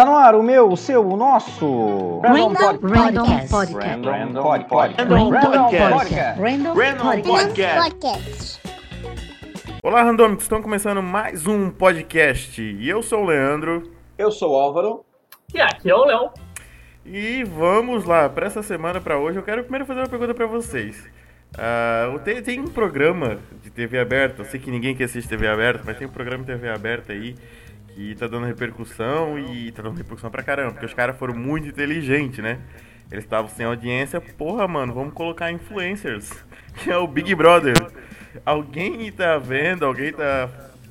Tá no ar o meu, o seu, o nosso. Random Random Podcast. Podcast. Random Podcast. Random Podcast. Podcast. Random Podcast. Olá, Randômicos! Estão começando mais um podcast. E eu sou o Leandro. Eu sou o Álvaro. E aqui é o Léo. E vamos lá, para essa semana, para hoje, eu quero primeiro fazer uma pergunta para vocês. Ah, tem, tem um programa de TV aberta, eu sei que ninguém quer assistir TV aberta, mas tem um programa de TV aberta aí que tá dando repercussão e tá dando repercussão pra caramba, porque os caras foram muito inteligentes, né? Eles estavam sem audiência, porra, mano, vamos colocar influencers, que é o Big Brother. Alguém tá vendo, alguém tá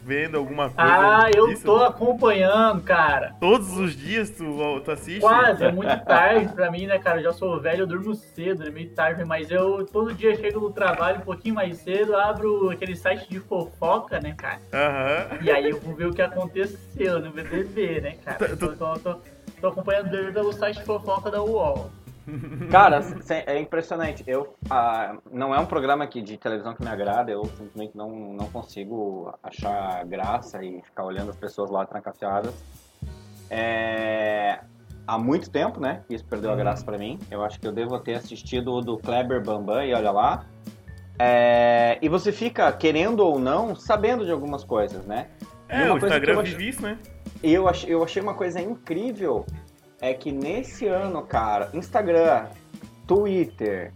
vendo alguma coisa Ah, eu disso? tô acompanhando, cara. Todos os dias tu, tu assiste? Quase, é muito tarde pra mim, né, cara? Eu já sou velho, eu durmo cedo, é meio tarde, mas eu todo dia chego no trabalho um pouquinho mais cedo, abro aquele site de fofoca, né, cara? Aham. E aí eu vou ver o que aconteceu no BBB, né, cara? Tu- Tô, tô, tô, tô acompanhando pelo site de fofoca da UOL. Cara, é impressionante. Eu, ah, não é um programa aqui de televisão que me agrada, eu simplesmente não, não consigo achar graça e ficar olhando as pessoas lá trancafiadas. É, há muito tempo, né? que Isso perdeu a graça pra mim. Eu acho que eu devo ter assistido o do Kleber Bambam e olha lá. É, e você fica, querendo ou não, sabendo de algumas coisas, né? É, uma o Instagram eu ach- vive isso, né? Eu eu achei uma coisa incrível é que nesse ano, cara, Instagram, Twitter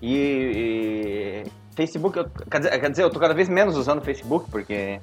e, e Facebook, eu- quer, dizer, quer dizer, eu tô cada vez menos usando o Facebook porque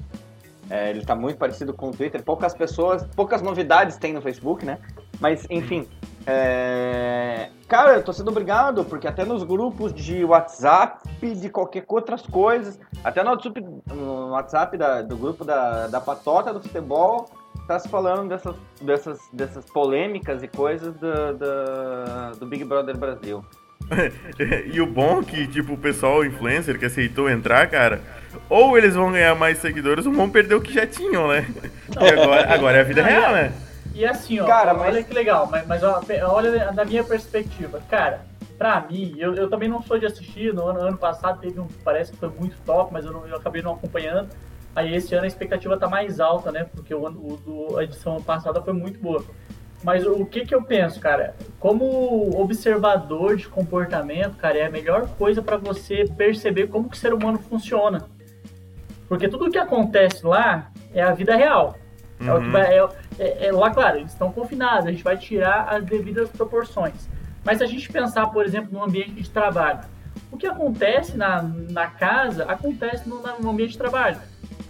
é, ele tá muito parecido com o Twitter. Poucas pessoas, poucas novidades tem no Facebook, né? Mas enfim, é, cara, eu tô sendo obrigado porque até nos grupos de WhatsApp, de qualquer outras coisas, até no WhatsApp, no WhatsApp da- do grupo da, da patota do futebol tá se falando dessas, dessas, dessas polêmicas e coisas do, do, do Big Brother Brasil. e o bom é que, tipo, o pessoal influencer que aceitou entrar, cara, ou eles vão ganhar mais seguidores ou vão perder o que já tinham, né? E agora, agora é a vida real, né? E assim, ó, Cara, olha mas- que legal, mas, mas ó, olha da minha perspectiva. Cara, pra mim, eu, eu também não sou de assistir, no ano, ano passado teve um, parece que foi muito top, mas eu, não- eu acabei não acompanhando. Aí esse ano a expectativa tá mais alta, né? Porque o, o a edição passada foi muito boa. Mas o que que eu penso, cara? Como observador de comportamento, cara, é a melhor coisa pra você perceber como que o ser humano funciona. Porque tudo que acontece lá é a vida real. É o que Uhum. vai, é, é- é lá, claro, eles estão confinados, a gente vai tirar as devidas proporções. Mas se a gente pensar, por exemplo, no ambiente de trabalho, o que acontece na, na casa acontece no, no ambiente de trabalho.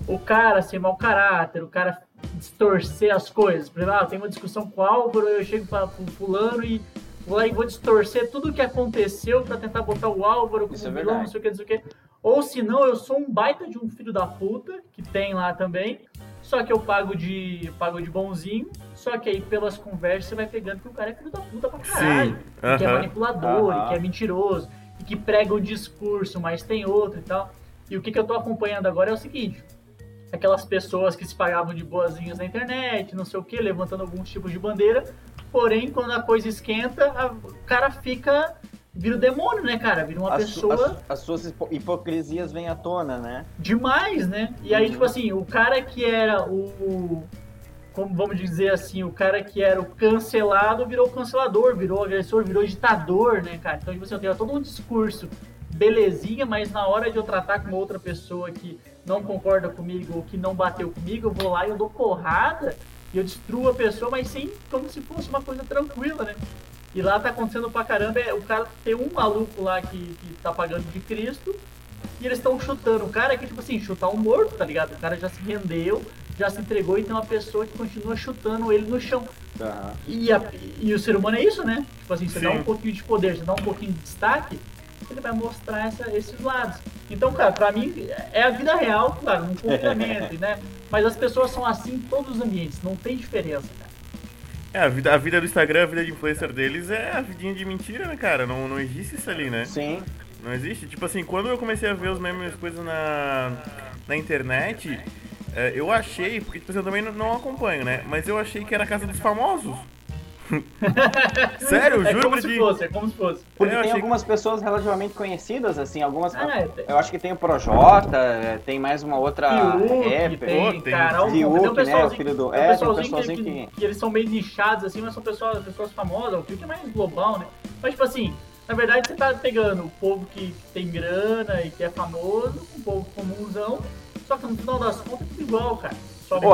O cara ser mau caráter, o cara distorcer as coisas. Por exemplo, ah, tenho uma discussão com o Álvaro, eu chego para o fulano e vou lá e vou distorcer tudo o que aconteceu para tentar botar o Álvaro como Isso é vilão, verdade. não sei o que, não sei o que. Ou se não, eu sou um baita de um filho da puta, que tem lá também, só que eu pago de, pago de bonzinho, só que aí pelas conversas você vai pegando que o cara é filho da puta pra caralho. Que é manipulador, e que é mentiroso, que prega um discurso, mas tem outro e tal. E o que, que eu tô acompanhando agora é o seguinte. Aquelas pessoas que se pagavam de boazinhas na internet, não sei o que, levantando alguns tipos de bandeira. Porém, quando a coisa esquenta, a- o cara fica. Vira o demônio, né, cara? Vira uma As, pessoa as- as suas hipo- hipocrisias vêm à tona, né? demais, né? E aí, tipo assim, o cara que era o. Como vamos dizer assim, o cara que era o cancelado virou cancelador, virou agressor, virou ditador, né, cara? Então, tipo assim, eu tenho todo um discurso belezinha, mas na hora de eu tratar com outra pessoa que não concorda comigo ou que não bateu comigo, eu vou lá e eu dou porrada e eu destruo a pessoa, mas sem como se fosse uma coisa tranquila, né? E lá tá acontecendo pra caramba, é o cara tem um maluco lá que, que tá pagando de Cristo e eles estão chutando o cara que, tipo assim, chutar um morto, tá ligado? O cara já se rendeu, já se entregou e tem uma pessoa que continua chutando ele no chão. Aham. E, a- e o ser humano é isso, né? Tipo assim, você dá Sim. um pouquinho de poder, você dá um pouquinho de destaque, ele vai mostrar essa- esses lados. Então, cara, pra mim é a vida real, claro, um confinamento, né? Mas as pessoas são assim em todos os ambientes, não tem diferença, cara. É, a vida, a vida do Instagram, a vida de influencer deles é a vidinha de mentira, né, cara? Não, não existe isso ali, né? Sim. Não existe. Tipo assim, quando eu comecei a ver os memes coisas na, na internet, é, eu achei, porque tipo assim, eu também não, não acompanho, né? Mas eu achei que era a casa dos famosos. Sério, É juro como pra se fosse, é como se fosse. Porque Eu tem achei- algumas pessoas relativamente conhecidas, assim, algumas. Ah, é, tem- Eu acho que tem o Projota, é, tem mais uma outra Fiuk, rapper. tem, tem cara, Fiuk, tem um né, o pessoalzinho, filho do- tem é, tem um pessoalzinho que, que- que- que eles são meio nichados, assim, mas são pessoas, pessoas famosas, o Fiuk é mais global, né? Mas, tipo assim, na verdade você tá pegando o povo que tem grana e que é famoso, com o povo comunzão, só que no final das contas é tudo igual, cara. Só que...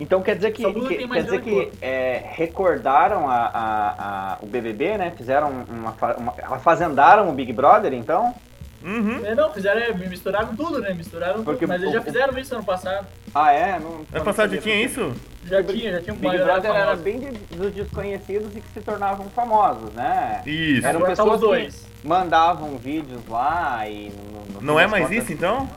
Então quer dizer que, que- quer dizer que é, recordaram a, a- a- o BBB, né? Fizeram uma, uma afazendaram o Big Brother, então? Uhum. É, não, fizeram, é, misturaram tudo, né? Misturaram Porque tudo, mas eles já fizeram isso ano passado. Ah, é? Não, Ano passado já tinha isso? Já tinha, já tinha um Big Brother era bem de- dos desconhecidos e que se tornavam famosos, né? Isso. Eram tá pessoas os dois. que mandavam vídeos lá e... no- no Não é mais contas- isso, então?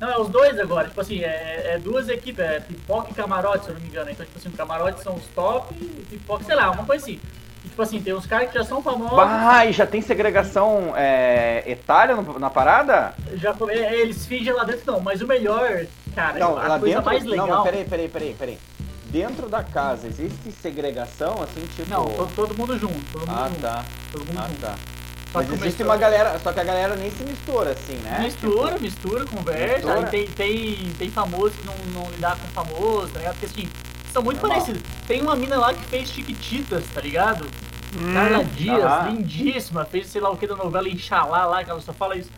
Não, é os dois agora. Tipo assim, é, é duas equipes, é pipoca e camarote, se eu não me engano. Então, tipo assim, o camarote são os top e pipoca, sei lá, uma coisa assim. E, tipo assim, tem uns caras que já são famosos, Bah, e já tem segregação é, etária no- na parada? já é, eles fingem lá dentro, não. Mas o melhor, cara, Não, a lá coisa dentro. mais legal. Não, peraí, peraí, peraí, peraí. Dentro da casa existe segregação, assim, tipo. Não, todo, todo mundo junto, todo mundo Ah, junto. tá. Todo mundo Ah, junto. tá. Só Mas existe uma galera. Só que a galera nem se mistura, assim, né? Mistura, mistura, conversa. Mistura. Tem, tem, tem famoso que não, não lidar com famoso, tá ligado? Porque assim, são muito Normal. parecidos. Tem uma mina lá que fez Chiquititas, tá ligado? Hum, Carla Dias, lindíssima, fez sei lá o que da novela Inxalá lá, que ela só fala isso.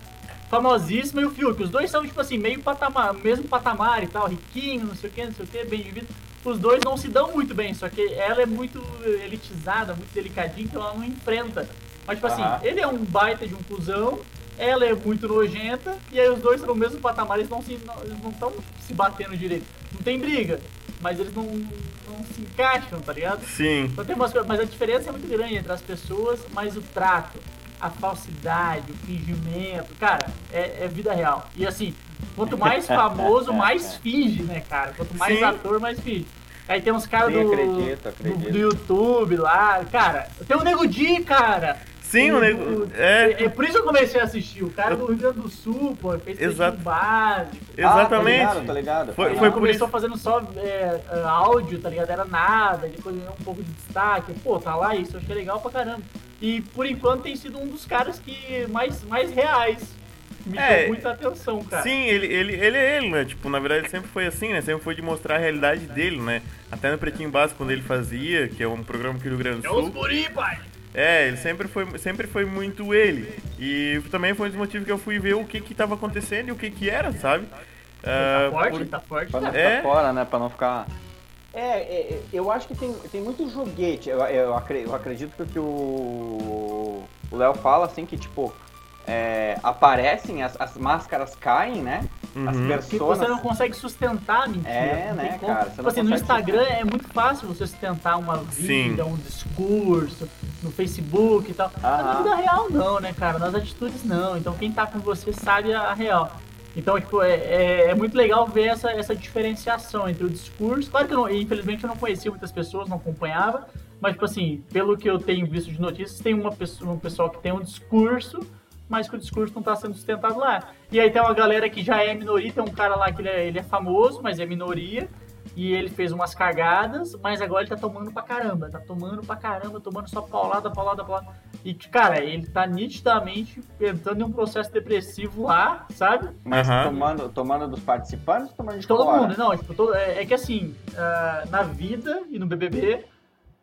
Famosíssima e o Fiuk, os dois são, tipo assim, meio patamar, mesmo patamar e tal, riquinho, não sei o que, não sei o que, bem de vida. Os dois não se dão muito bem, só que ela é muito elitizada, muito delicadinha, então ela não enfrenta. Mas, tipo assim, ele é um baita de um cuzão, ela é muito nojenta, e aí os dois estão no mesmo patamar, eles não se não, eles não estão se batendo direito. Não tem briga, mas eles não, não se encaixam, tá ligado? Sim. Então tem umas mas a diferença é muito grande entre as pessoas, mas o trato, a falsidade, o fingimento, cara, é, é vida real. E assim, quanto mais famoso, mais finge, né, cara? Quanto mais Sim. ator, mais finge. Aí tem uns caras do, acredito, do, do YouTube lá, cara. Tem o Nego Di, cara. Sim, o nego. o- É, é por isso que eu comecei a assistir. O cara do Rio Grande do Sul, pô, fez Exato. Básico. exatamente. Ah, tá ligado, tá ligado. Foi- Ele foi por começou isso- fazendo só é, é, áudio, tá ligado? Era nada, depois ganhou um pouco de destaque. Pô, tá lá isso, eu achei legal pra caramba. E por enquanto tem sido um dos caras que mais, mais reais. Me É, chamou muita atenção, cara. Sim, ele, ele, ele é ele, né? Tipo, na verdade ele sempre foi assim, né? Sempre foi de mostrar a realidade dele, né? Até no Pretinho Básico, quando ele fazia, que é um programa aqui no Rio Grande É do os Sul. guri, pai! É, ele sempre foi, sempre foi muito ele. E também foi um dos motivos que eu fui ver o que que tava acontecendo e o que que era, sabe? Ah, tá forte, por- tá forte, Pra não ficar É? fora, né? Pra não ficar. É, é, é, eu acho que tem, tem muito joguete. Eu, eu, eu acredito que o que o Léo fala, assim, que tipo. é, aparecem, as, as máscaras caem, né? As Uhum. Porque pessoas. você não consegue sustentar a mentira. É, né, como. cara, você Tipo não assim, no Instagram sustentar. é muito fácil você sustentar uma Sim. vida, um discurso, no Facebook e tal. Mas na vida real não, né, cara? Nas atitudes não. Então quem tá com você sabe a a real. Então, tipo, é, é, é muito legal ver essa, essa diferenciação entre o discurso. Claro que eu não, infelizmente eu não conhecia muitas pessoas, não acompanhava. Mas, tipo assim, pelo que eu tenho visto de notícias, tem uma pessoa, um pessoal que tem um discurso, mas que o discurso não está sendo sustentado lá. E aí tem uma galera que já é minoria, tem um cara lá que ele é, ele é famoso, mas é minoria, e ele fez umas cagadas, mas agora ele tá tomando pra caramba, tá tomando pra caramba, tomando só paulada, paulada, paulada. E, cara, ele tá nitidamente entrando em um processo depressivo lá, sabe? Mas Aham. tomando, tomando dos participantes ou tomando de Todo fora? mundo, não, tipo, todo- é, é que assim, ah, na vida e no BBB,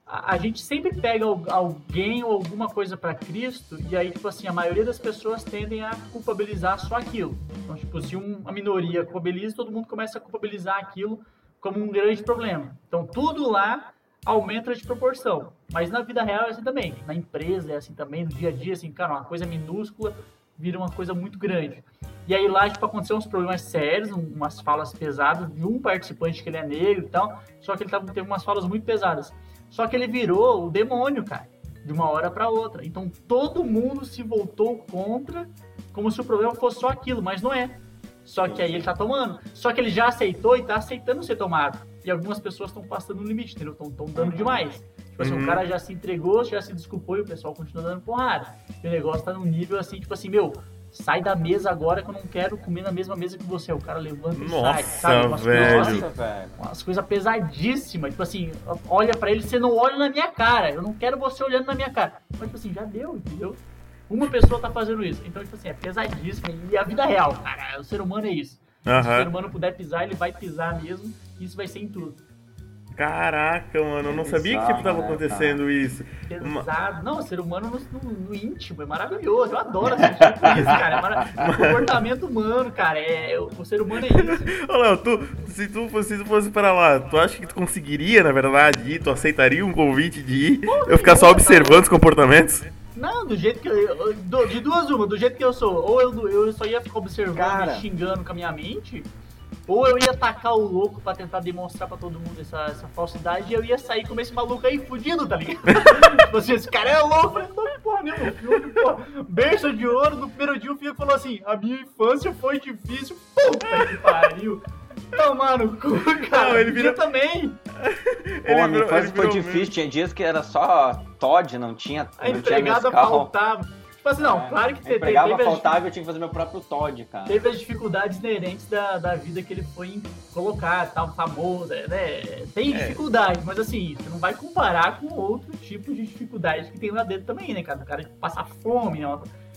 a, gente sempre pega al- alguém ou alguma coisa pra Cristo, e aí, tipo assim, a maioria das pessoas tendem a culpabilizar só aquilo. Então, tipo, se um- uma minoria culpabiliza, todo mundo começa a culpabilizar aquilo como um grande problema. Então, tudo lá aumenta de proporção. Mas na vida real é assim também. Na empresa é assim também, no dia a dia, assim, cara, uma coisa minúscula vira uma coisa muito grande. E aí lá, tipo, aconteceu uns problemas sérios, um- umas falas pesadas de um participante que ele é negro e tal, só que ele tava, teve umas falas muito pesadas. Só que ele virou o demônio, cara, de uma hora para outra. Então todo mundo se voltou contra, como se o problema fosse só aquilo, mas não é. Só que aí ele tá tomando. Só que ele já aceitou e tá aceitando ser tomado. E algumas pessoas estão passando no limite, entendeu? Estão dando demais. Tipo assim, Uhum. o cara já se entregou, já se desculpou e o pessoal continua dando porrada. E o negócio tá num nível assim, tipo assim, meu, sai da mesa agora que eu não quero comer na mesma mesa que você. O cara levanta e Nossa, sai, sabe? Umas velho. coisas, Nossa, velho. umas coisas pesadíssimas. Tipo assim, olha pra ele, você não olha na minha cara. Eu não quero você olhando na minha cara. Mas, tipo assim, já deu, entendeu? Uma pessoa tá fazendo isso. Então, tipo assim, é pesadíssimo. E a vida real, cara. O ser humano é isso. Se o ser humano puder pisar, ele vai pisar mesmo. E isso vai ser em tudo. Caraca, mano, eu não É sabia que tipo, tava né, acontecendo isso. Pesado. Não, o ser humano no, no- no íntimo é maravilhoso. Eu adoro assistir isso, cara. É mara- O comportamento humano, cara. É, o, o ser humano é isso. Ô, Léo, tu, se tu fosse, se tu fosse pra lá, tu acha que tu conseguiria, na verdade, ir? Tu aceitaria um convite de ir? Eu ficar só observando os comportamentos? Não, do jeito que eu. de duas uma, do jeito que eu sou. Ou eu, eu só ia ficar observando Cara. e xingando com a minha mente. Ou eu ia atacar o louco pra tentar demonstrar pra todo mundo essa, essa falsidade e eu ia sair como esse maluco aí fudido, tá ligado? tipo assim, esse cara é louco. Eu falei, não, porra nenhuma, filme, porra. Berço de ouro, no primeiro dia o filho falou assim, a minha infância foi difícil. Puta que pariu. Tomar no cu, cara. Não, ele vira- também. Pô, a minha infância ele foi difícil. Tinha dias que era só Todd, não tinha. A não tinha empregada Nescau. faltava. Tipo assim, não, É, claro que teve, as, faltava eu tinha que fazer meu próprio Todd, cara. teve as dificuldades inerentes da, da vida que ele foi colocar, tal, famoso, né? Tem É. dificuldades, mas assim, você não vai comparar com outro tipo de dificuldades que tem lá dentro também, né, cara? O cara passar fome, né?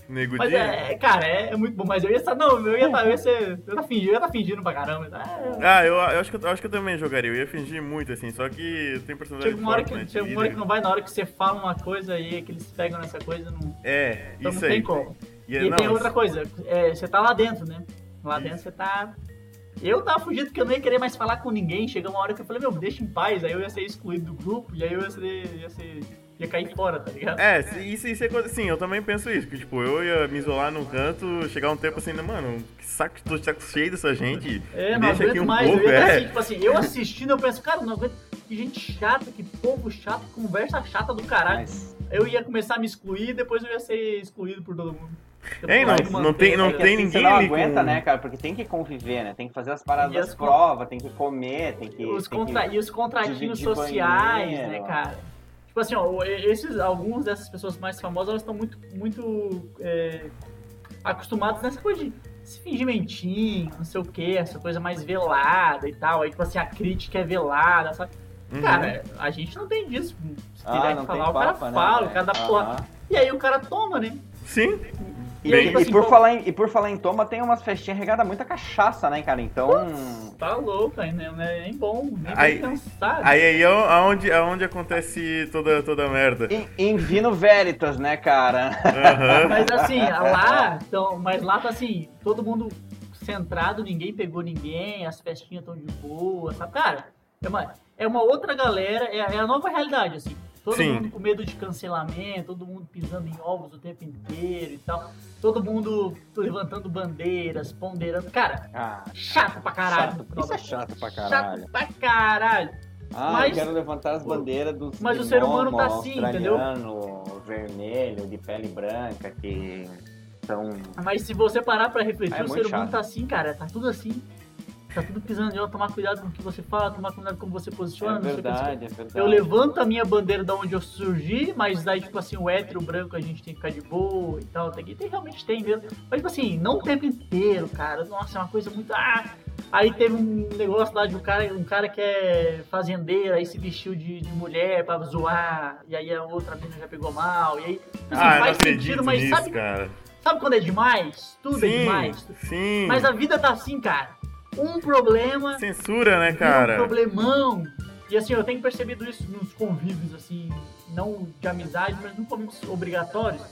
Nego Mas é, cara, é, é muito bom. Mas eu ia estar, não, eu ia estar, eu ia ser, eu ia fingindo, eu ia estar fingindo pra caramba. É, Ah, eu, eu acho que, eu- acho que eu também jogaria. Eu ia fingir muito, assim, só que tem personalidade chega uma hora forte, que, né? chega uma hora que não vai, na hora que você fala uma coisa aí, que eles pegam nessa coisa, não, É, então isso não aí. tem como. E, E não, tem outra coisa, é, você tá lá dentro, né? Lá dentro você tá. Eu tava fugindo porque eu não ia querer mais falar com ninguém. Chegou uma hora que eu falei, meu, me deixa em paz. Aí eu ia ser excluído do grupo e aí eu ia ser. ia, ser, ia cair fora, tá ligado? É, se- isso, isso é coisa. Sim, eu também penso isso. Que, tipo, eu ia me isolar num canto, chegar um tempo assim, né, mano, que saco, tô de saco cheio dessa gente. É, não deixa aguento aqui um mais. pouco, eu ia é. assim, tipo assim, eu assistindo, eu penso, cara, não aguento. Que gente chata, que povo chato, conversa chata do caralho. Mas Eu ia começar a me excluir e depois eu ia ser excluído por todo mundo. Hein, não- não tem- não é que tem assim, ninguém Você não ali aguenta, com- né, cara? Porque tem que conviver, né? Tem que fazer as paradas as das provas, tem que comer, tem que. os tem contra... que... E os contratinhos sociais, banheiro. né, cara? Tipo assim, ó, esses, alguns dessas pessoas mais famosas, elas estão muito, muito é, acostumadas nessa coisa de se fingimentinho, não sei o que, essa coisa mais velada e tal. Aí, tipo assim, a crítica é velada, sabe? Uhum. Cara, a gente não tem disso. Se Ah, tiver que falar, o cara papo, né, fala, o velho? cara dá Aham. porra. E aí o cara toma, né? Sim. E, Bem- e tipo assim, por pô- falar em, e por falar em toma, tem umas festinhas regadas muita cachaça, né, cara? Então. Tá louco, aí, né? É nem bom, nem Aí- bem pensado. Aí aí é aonde, aonde acontece toda, toda a merda. Em, em Vino Veritas, né, cara? Aham. Mas assim, lá, então, mas lá tá assim, todo mundo centrado, ninguém pegou ninguém, as festinhas estão de boa, sabe? Cara, é uma, é uma outra galera, é, é a nova realidade, assim. Todo Sim. mundo com medo de cancelamento, todo mundo pisando em ovos o tempo inteiro e tal. Todo mundo levantando bandeiras, ponderando. Cara, Ah, chato pra caralho. Chato, isso é chato pra caralho. Chato pra caralho. ah Mas- eu quero levantar as bandeiras dos. mas o ser humano tá assim, entendeu? vermelho, de pele branca, que são. Mas se você parar pra refletir, É o ser humano chato. tá assim, cara. Tá tudo assim. Tá tudo pisando de ó, tomar cuidado com o que você fala, tomar cuidado com como você posiciona. É verdade, é verdade. Eu levanto a minha bandeira da onde eu surgi, mas aí, tipo assim, o hétero branco a gente tem que ficar de boa e tal. Tem, tem, realmente tem mesmo. Mas, tipo assim, não o tempo inteiro, cara. Nossa, é uma coisa muito. Ah! Aí teve um negócio lá de um cara, um cara que é fazendeiro, aí se vestiu de, de mulher pra zoar, e aí a outra menina já pegou mal, e aí. tipo assim, Ah, faz sentido, mas nisso, sabe, cara. sabe quando é demais? Tudo é sim, demais. sim. Mas a vida tá assim, cara. Um problema Censura, né, cara? um problemão. E assim, eu tenho percebido isso nos convívios, assim, não de amizade, mas nos convívios obrigatórios.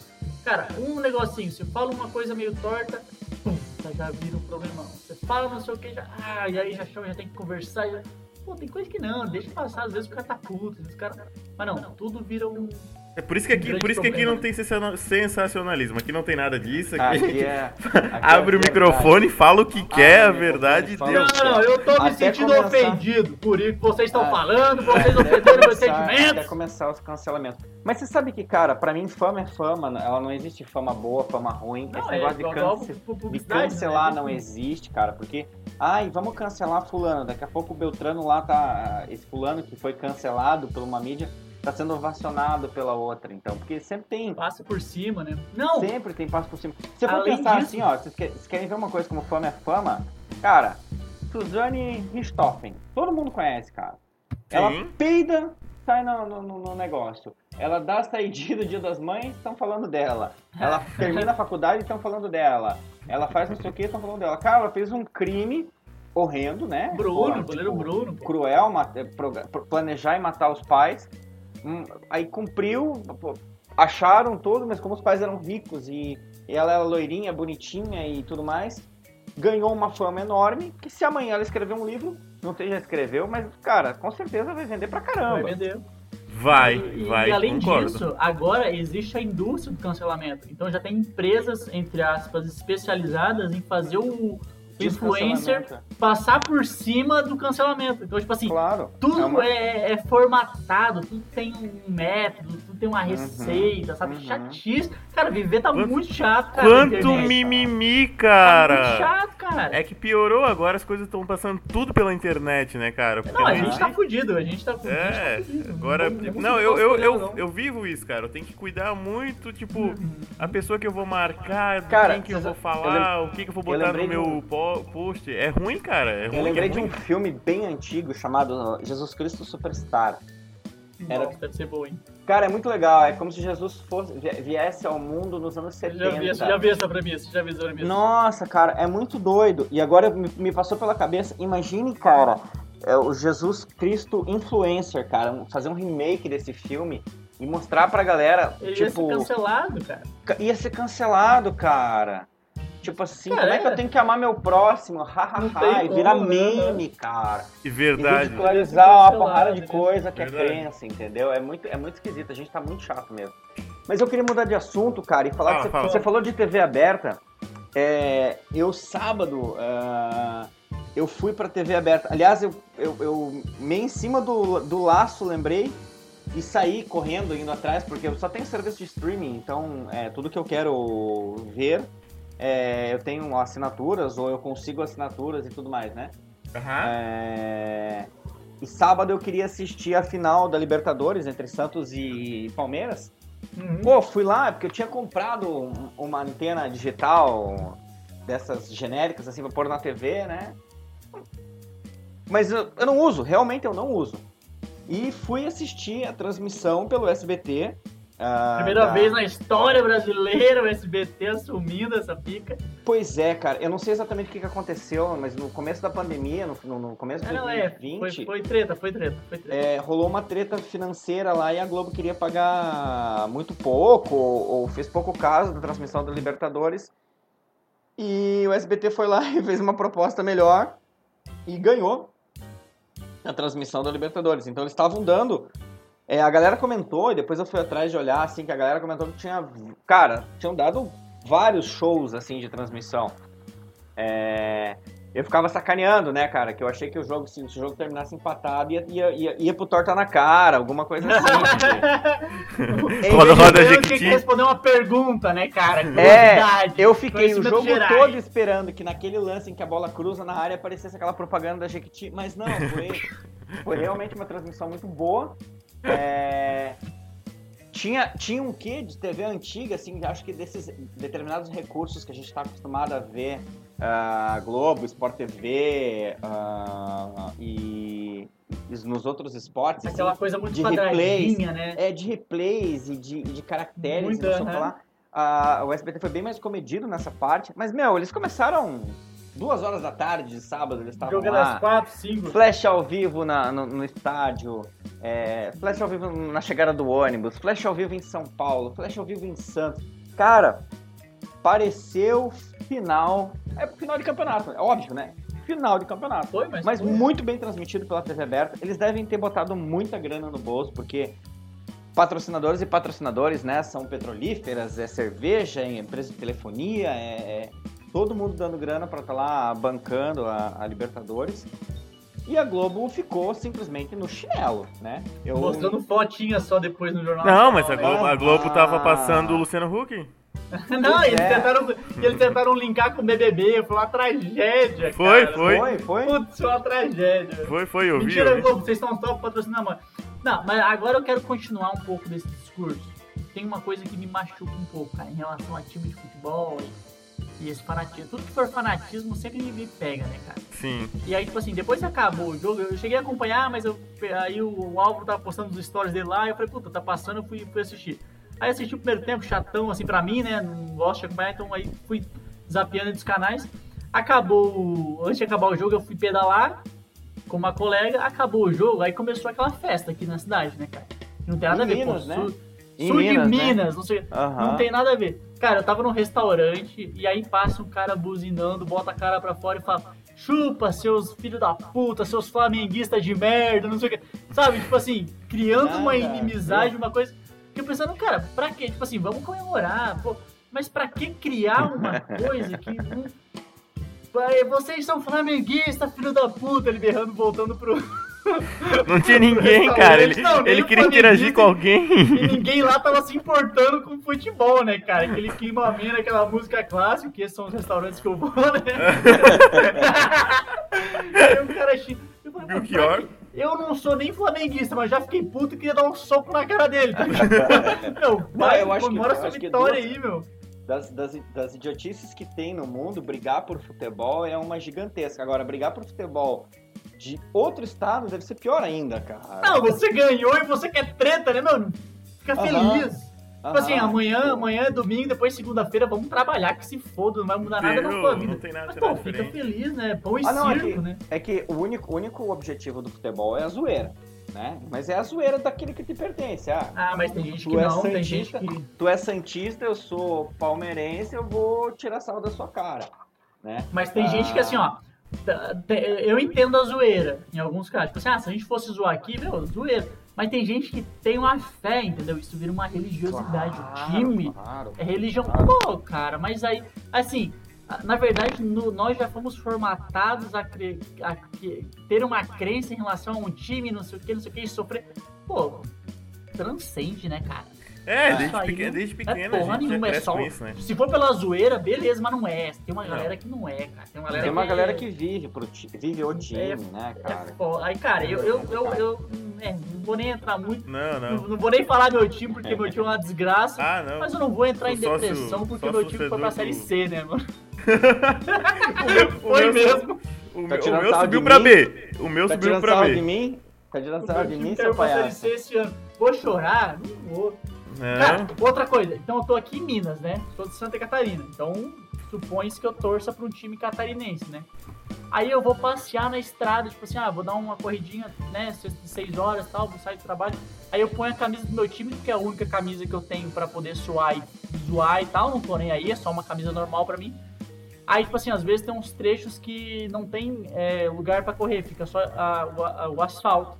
Cara, um negocinho, você fala uma coisa meio torta, pum, já- já vira um problemão. Você fala não sei o que, já. Ah, e aí já chama, já tem que conversar. Já... Pô, tem coisa que não, deixa passar, às vezes o cara tá puto, às vezes o cara. Mas não, tudo vira um. É por isso que aqui, grande por isso que aqui problema. não tem sensa- sensacionalismo. Aqui não tem nada disso. Aqui, Aqui é. aqui é abre o verdade. microfone, fala o que quer, a o verdade microfone, deu. fala. Não, não, eu tô me Até sentindo começar- ofendido por isso que vocês estão Ah, falando, vocês ofenderam meus começar- Até sentimentos. começar os cancelamentos. Mas você sabe que, cara, pra mim fama é fama, ela não existe fama boa, fama ruim. Não, Esse é negócio de, igual- igual cance... de cancelar né? não existe, cara, porque, ai, vamos cancelar fulano, daqui a pouco o Beltrano lá tá, esse fulano que foi cancelado por uma mídia, tá sendo ovacionado pela outra, então. Porque sempre tem. Passa por cima, né? Não! Sempre tem passo por cima. Se você for pensar disso- assim, ó, vocês que- vocês querem ver uma coisa como fama é fama? Cara, Suzane Richthofen. Todo mundo conhece, cara. Ela Sim. peida, sai no, no- no- negócio. Ela dá a saidinha do dia das mães, estão falando dela. Ela termina a faculdade, estão falando dela. Ela faz não sei o que, estão falando dela. Cara, ela fez um crime horrendo, né? Bruno, Porra, goleiro tipo, Bruno. pô. cruel, eh, planejar e matar os pais. Hum, Aí cumpriu, acharam tudo, mas como os pais eram ricos e, e ela era loirinha, bonitinha e tudo mais, ganhou uma fama enorme, que se amanhã ela escrever um livro, não sei já escreveu, mas, cara, com certeza vai vender pra Vai caramba. vender. Vai, E, vai, e além concordo. disso, agora existe a indústria do cancelamento. Então já tem empresas, entre aspas, especializadas em fazer o influencer Descancelamento. passar por cima do cancelamento. Então, tipo assim, Claro. tudo É uma- é, é formatado, tudo tem um método, tudo tem uma receita, sabe? uhum. Chatice. Cara, viver tá Quanto- muito chato, cara. Quanto internet. mimimi, Tá muito cara! chato, cara. É que piorou agora, as coisas estão passando tudo pela internet, né, cara? Porque Não, a não gente tá fudido, a gente tá fudido. É, tá fudido. agora. Não, Não, vamos eu, eu, eu, não. eu vivo isso, cara. Eu tenho que cuidar muito, tipo, Uhum. a pessoa que eu vou marcar, Cara, quem que eu vou eu falar, o que que eu vou eu botar no lembrei de meu um- po- post. É ruim, cara. É ruim. Eu lembrei é de um filme bem antigo chamado Jesus Cristo Superstar. Era- Nossa, deve ser bom, hein? Cara, é muito legal. É como se Jesus fosse, vi- viesse ao mundo nos anos Eu 70. já vi, essa- já vi essa premissa, já vi essa premissa. Nossa, cara, é muito doido. E agora me, me passou pela cabeça, imagine, cara, é, o Jesus Cristo influencer, cara, fazer um remake desse filme e mostrar pra galera, Ele ia ser tipo, cancelado, cara. ca- ia ser cancelado, cara. Tipo assim, Cara, como é que é. eu tenho que amar meu próximo? Ha, ha, Não ha, tem e virar como, né? meme, cara. E E verdade. ridicularizar uma porrada de né? coisa que é Verdade. crença, entendeu? É muito, é muito esquisito, a gente tá muito chato mesmo. Mas eu queria mudar de assunto, cara, e falar Fala, que você, fala. você falou de TV aberta. É, eu, sábado, ah, eu fui pra TV aberta. Aliás, eu, eu, eu meio em cima do, do laço, lembrei, e saí correndo, indo atrás, porque eu só tenho serviço de streaming, então é, tudo que eu quero ver, é, eu tenho assinaturas, ou eu consigo assinaturas e tudo mais, né? Aham. É, E sábado eu queria assistir a final da Libertadores entre Santos e Palmeiras. Uhum. Pô, fui lá porque eu tinha comprado um- uma antena digital dessas genéricas, assim, pra pôr na TV, né? Mas eu, eu não uso, realmente eu não uso. E fui assistir a transmissão pelo SBT. Ah, Primeira vez na história brasileira o SBT assumindo essa pica. Pois é, cara, eu não sei exatamente o que que aconteceu, mas no começo da pandemia, no, no- começo de Ah, não, é. 2020... Foi, foi treta, foi treta, foi treta. é, rolou uma treta financeira lá e a Globo queria pagar muito pouco, ou, ou fez pouco caso da transmissão da Libertadores. E o SBT foi lá e fez uma proposta melhor e ganhou a transmissão da Libertadores. Então eles estavam dando. É, a galera comentou, e depois eu fui atrás de olhar, assim, que a galera comentou que tinha. Cara, tinham dado vários shows assim de transmissão. É, eu ficava sacaneando, né, cara? Que eu achei que o jogo, se o jogo terminasse empatado, ia, ia, ia, ia pro torta na cara, alguma coisa assim. porque- Roda, eu tinha que responder uma pergunta, né, cara? É, eu fiquei o jogo gerais. todo esperando que naquele lance em que a bola cruza na área aparecesse aquela propaganda da Jequiti, mas não, foi, foi realmente uma transmissão muito boa. É, tinha, tinha um quê de TV antiga, assim, acho que desses determinados recursos que a gente está acostumado a ver, ah, Globo, Sport TV ah, e, e nos outros esportes. assim, Aquela coisa muito de quadradinha, né? é, de replays e de, de caracteres Muito, e não sei o que aham. lá. Ah, o SBT foi bem mais comedido nessa parte. Mas, meu, eles começaram duas horas da tarde de sábado, eles estavam Jogando lá. as quatro, cinco. Flash ao vivo na- no, no estádio, é, flash ao vivo na chegada do ônibus, flash ao vivo em São Paulo, flash ao vivo em Santos. Cara, pareceu final. É final de campeonato, é óbvio, né? Final de campeonato. Foi, mas, Mas foi. muito bem transmitido pela TV aberta. Eles devem ter botado muita grana no bolso, porque patrocinadores e patrocinadores, né? São petrolíferas, é cerveja, é empresa de telefonia, é, é todo mundo dando grana pra estar lá bancando a, a Libertadores. E a Globo ficou simplesmente no chinelo, né? Eu, Mostrando fotinha só depois no jornal. Não, mas a? Globo, a Globo tava Ah. passando o Luciano Huck. Não, eles, é. tentaram, eles tentaram linkar com o BBB, foi uma tragédia, Foi, cara. foi. Foi, foi. Putz, foi uma tragédia. Foi, foi, eu vi. Mentira, vi. Globo, vocês estão só patrocinando, mano. Não, mas agora eu quero continuar um pouco desse discurso. Tem uma coisa que me machuca um pouco, cara, em relação a time de futebol e, e esse fanatismo. Tudo que for fanatismo sempre me, pega, né, cara? Sim. E aí, tipo assim, depois que acabou o jogo, eu cheguei a acompanhar, mas eu, aí o, o Álvaro tava postando os stories dele lá, e eu falei, puta, tá passando, eu fui, fui assistir. Aí assisti o primeiro tempo, chatão, assim, pra mim, né? Não gosto de acompanhar, então aí fui zapeando dos canais. Acabou, antes de acabar o jogo, eu fui pedalar com uma colega, acabou o jogo, aí começou aquela festa aqui na cidade, né, cara? Não tem nada Em a ver Minas, com né? sul, sul de Minas, né? Minas, não sei. Não tem nada a ver. Cara, eu tava num restaurante e aí passa um cara buzinando, bota a cara pra fora e fala: chupa, seus filhos da puta, seus flamenguistas de merda, não sei o que. Sabe? Tipo assim, criando uma inimizade, uma coisa. Que eu pensando, cara, pra quê? Tipo assim, vamos comemorar, pô. Mas pra que criar uma coisa que. não- Vocês são flamenguistas, filho da puta, ele berrando, voltando pro. Não tinha ninguém, cara. Ele, Não, ele queria interagir com alguém. E ninguém lá tava se importando com futebol, né, cara? Aquele clima ameno, aquela música clássica, que esses são os restaurantes que eu vou, né? Aí o cara chi- eu falei, "Pô, Belchior. Eu não sou nem flamenguista, mas já fiquei puto e queria dar um soco na cara dele. tá? Meu, vai, eu acho que- comemora acho que vitória duas- aí, meu. Das, das, das idiotices que tem no mundo, brigar por futebol é uma gigantesca. Agora, brigar por futebol de outro estado deve ser pior ainda, cara. Não, você ganhou e você quer treta, né, meu? Fica Aham. feliz. Tipo assim, amanhã, amanhã é domingo, depois segunda-feira, vamos trabalhar, que se foda, não vai mudar nada na sua não vida. tem nada Mas, pô, diferente. fica feliz, né? Pão e Ah, não, é circo, que- né? É que o único, o único objetivo do futebol é a zoeira, né? Mas é a zoeira daquele que te pertence. Ah, Ah, mas tem gente que é não, tem gente santista? que... tu é santista, eu sou palmeirense, eu vou tirar sal da sua cara, né? Mas tem Ah. gente que assim, ó. Tá- Eu entendo a zoeira em alguns casos. Tipo assim, ah, se a gente fosse zoar aqui, meu, zoeira. Mas tem gente que tem uma fé, entendeu? Isso vira uma religiosidade. o time claro. é religião. Claro. Pô, cara, mas aí, assim, na verdade, no- nós já fomos formatados a, cre- a ter uma crença em relação a um time, não sei o que, não sei o que, e sofrer. Pô, transcende, né, cara? É, Isso desde, aí pequeno, desde É pequeno a porra nenhuma, é só. isso, né? Se for pela zoeira, beleza, mas não é. Tem uma Não. galera que não é, cara. Tem uma galera Tem uma que- galera que vive, pro ti- vive o time, É, né, É cara? foda. Aí, cara, eu, eu, eu, eu é, não vou nem entrar muito. Não, Não, não. não vou nem falar meu time, porque meu time é uma desgraça. Ah, não. Mas eu não vou entrar em Sou sócio- depressão, porque meu time foi pra série do- C, né, mano? O Foi mesmo. O Tá meu, o meu subiu pra? B. O meu Tá subiu tirando pra sarro de B. mim? Tá tirando O sarro meu de mim, seu palhaço? C esse ano. Vou chorar? Não vou. Não. outra coisa. Então eu tô aqui em Minas, né? Tô de Santa Catarina. Então supõe-se que eu torça pra um time catarinense, né? Aí eu vou passear na estrada, tipo assim, ah, vou dar uma corridinha, né? Seis, horas tal, vou sair do trabalho. Aí eu ponho a camisa do meu time, que é a única camisa que eu tenho pra poder suar e zoar e tal. Não tô nem aí, é só uma camisa normal pra mim. Aí, tipo assim, às vezes tem uns trechos que não tem é, lugar pra correr, fica só a- o, a- o asfalto.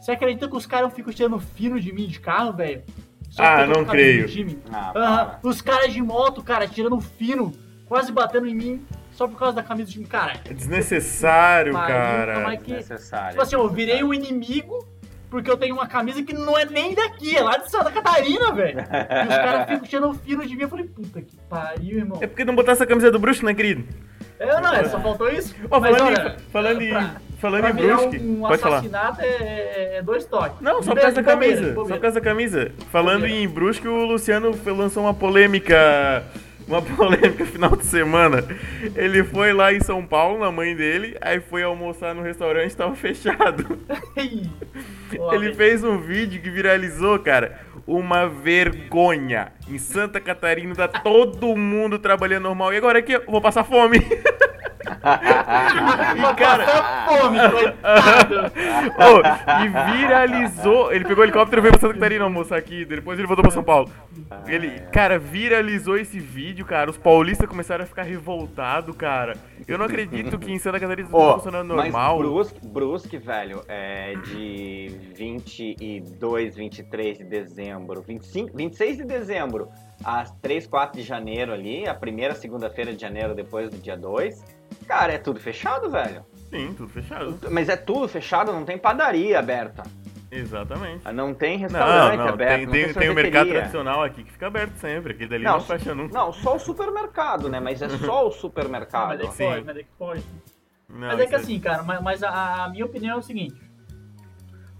Você acredita que os caras ficam tirando fino de mim de carro, velho? Só Ah, não creio. time? Ah, Aham, para. Os caras de moto, cara, tirando fino, quase batendo em mim, só por causa da camisa do time. Cara, É desnecessário, pariu, cara. como é que- Necessário. tipo assim, eu virei um inimigo porque eu tenho uma camisa que não é nem daqui, é lá de Santa Catarina, velho. E os caras ficam tirando fino de mim. Eu falei, puta que pariu, irmão. É porque não botar essa camisa do Brusque, né, querido? É, não, é, só faltou isso. Ó, Mas, falando, olha, em, falando, em, pra- falando pra em virar Brusque, um pode falar. assassinato é, é- é dois toques. Não, só por causa da camisa. Só por causa da camisa. Falando Bobeira. em Brusque, o Luciano lançou uma polêmica. Uma polêmica final de semana. Ele foi lá em São Paulo, na mãe dele, aí foi almoçar no restaurante e tava fechado. Ele fez um vídeo que viralizou, cara. Uma vergonha. Em Santa Catarina tá todo mundo trabalhando normal. E agora aqui eu vou passar fome. Vai cara- fome, coitado. Ô, e viralizou. Ele pegou o helicóptero e veio pra Santa Catarina almoçar aqui. Depois ele voltou pra São Paulo. Ele, cara, viralizou esse vídeo, cara. Os paulistas começaram a ficar revoltados, cara. Eu não acredito que em Santa Catarina isso tá Ó, funcionando mas normal. Brusque, Brusque, velho, é de 22, 23 de dezembro, 25, 26 de dezembro a 3, 4 de janeiro ali, a primeira segunda-feira de janeiro depois do dia 2. Cara, é tudo fechado, velho. Sim, tudo fechado. Mas é tudo fechado, não tem padaria aberta. Exatamente. Não tem Não, restaurante não, aberto. tem, não tem, tem, tem o mercado tradicional aqui que fica aberto sempre. Aquele dali Não, não, fecha nunca. Não, só o supermercado, né? Mas é só o Mas supermercado. é que Sim. pode, mas é que pode. Não, Mas é que assim, cara, mas, mas a, a minha opinião é o seguinte.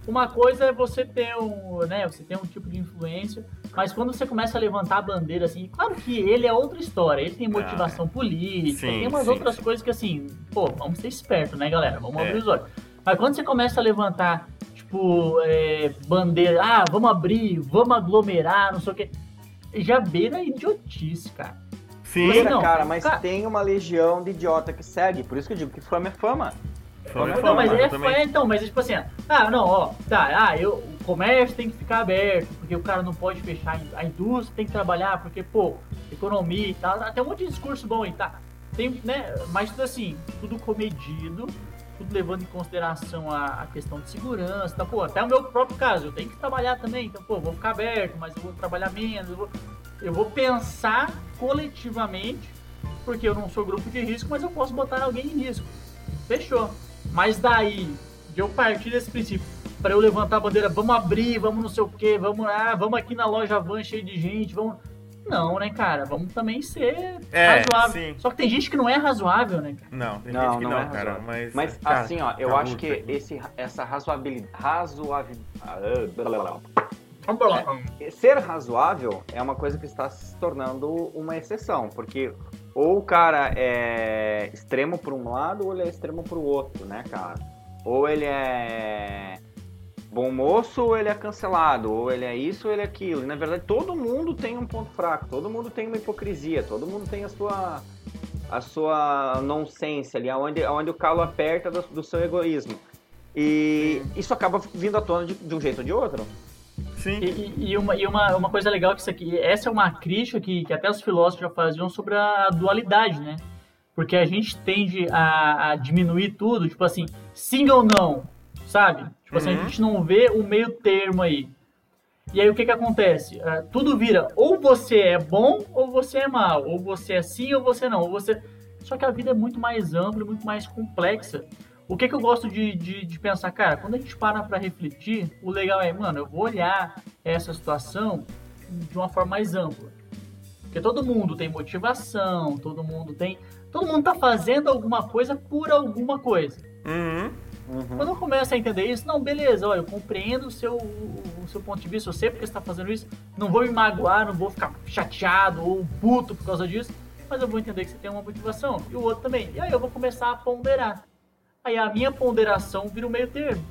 uma coisa é você ter um, né, você ter um tipo de influência, mas quando você começa a levantar a bandeira assim, claro que ele é outra história, ele tem motivação política, sim, tem umas sim, outras sim. coisas que assim, pô, vamos ser espertos, né, galera? Vamos É. abrir os olhos. Mas quando você começa a levantar, tipo, é, bandeira, ah, vamos abrir, vamos aglomerar, não sei o quê, já beira idiotice, cara. Sim, Mas não, cara, mas cara- tem uma legião de idiota que segue. Por isso que eu digo que fama é fama. Não, mas fama, é, é, então, mas tipo assim, ah, não, ó, tá, ah, eu, o comércio tem que ficar aberto, porque o cara não pode fechar, a indústria tem que trabalhar, porque, pô, economia e tal, até um monte de discurso bom e tá. Tem, né, mas tudo assim, tudo comedido, tudo levando em consideração a, a questão de segurança, então, pô, até o meu próprio caso, eu tenho que trabalhar também, então, pô, vou ficar aberto, mas eu vou trabalhar menos, eu vou, eu vou pensar coletivamente, porque eu não sou grupo de risco, mas eu posso botar alguém em risco. Fechou. Mas daí, de eu partir desse princípio, para eu levantar a bandeira, vamos abrir, vamos não sei o que, vamos, ah, vamos aqui na loja van cheio de gente, vamos. Não, né, cara? Vamos também ser É, razoável. sim. Só que tem gente que não é razoável, né, cara? Não, tem Não, gente que não não, é cara, razoável. mas... Mas cara, assim, ó, eu acho que aqui. esse, essa razoabilidade. Razoavi, ah, pra lá. Ser razoável é uma coisa que está se tornando uma exceção, porque ou o cara é extremo para um lado ou ele é extremo para o outro, né, cara? Ou ele é bom moço ou ele é cancelado, ou ele é isso ou ele é aquilo. E, na verdade, todo mundo tem um ponto fraco, todo mundo tem uma hipocrisia, todo mundo tem a sua a sua nonsense ali, aonde, aonde o calo aperta do, do seu egoísmo. E isso acaba vindo à tona de, de um jeito ou de outro. Sim, E, e- uma, e uma, uma coisa legal que isso aqui, essa é uma crítica que, que até os filósofos já faziam sobre a dualidade, né? Porque a gente tende a, a diminuir tudo, tipo assim, sim ou não, sabe? Tipo assim, a Uhum. gente não vê o meio termo aí. E aí o que que acontece? Ah, tudo vira ou você é bom ou você é mal, ou você é sim ou você não, ou você... Só que a vida é muito mais ampla, e muito mais complexa. O que, que eu gosto de, de, de pensar, cara, quando a gente para pra refletir, o legal é, mano, eu vou olhar essa situação de uma forma mais ampla. Porque todo mundo tem motivação, todo mundo tem. Todo mundo tá fazendo alguma coisa por alguma coisa. uhum. Quando eu começo a entender isso, não, beleza, ó, eu compreendo o seu, o seu ponto de vista, eu sei porque você está fazendo isso, não vou me magoar, não vou ficar chateado ou puto por causa disso, mas eu vou entender que você tem uma motivação, e o outro também. E aí eu vou começar a ponderar. Aí a minha ponderação vira o meio termo.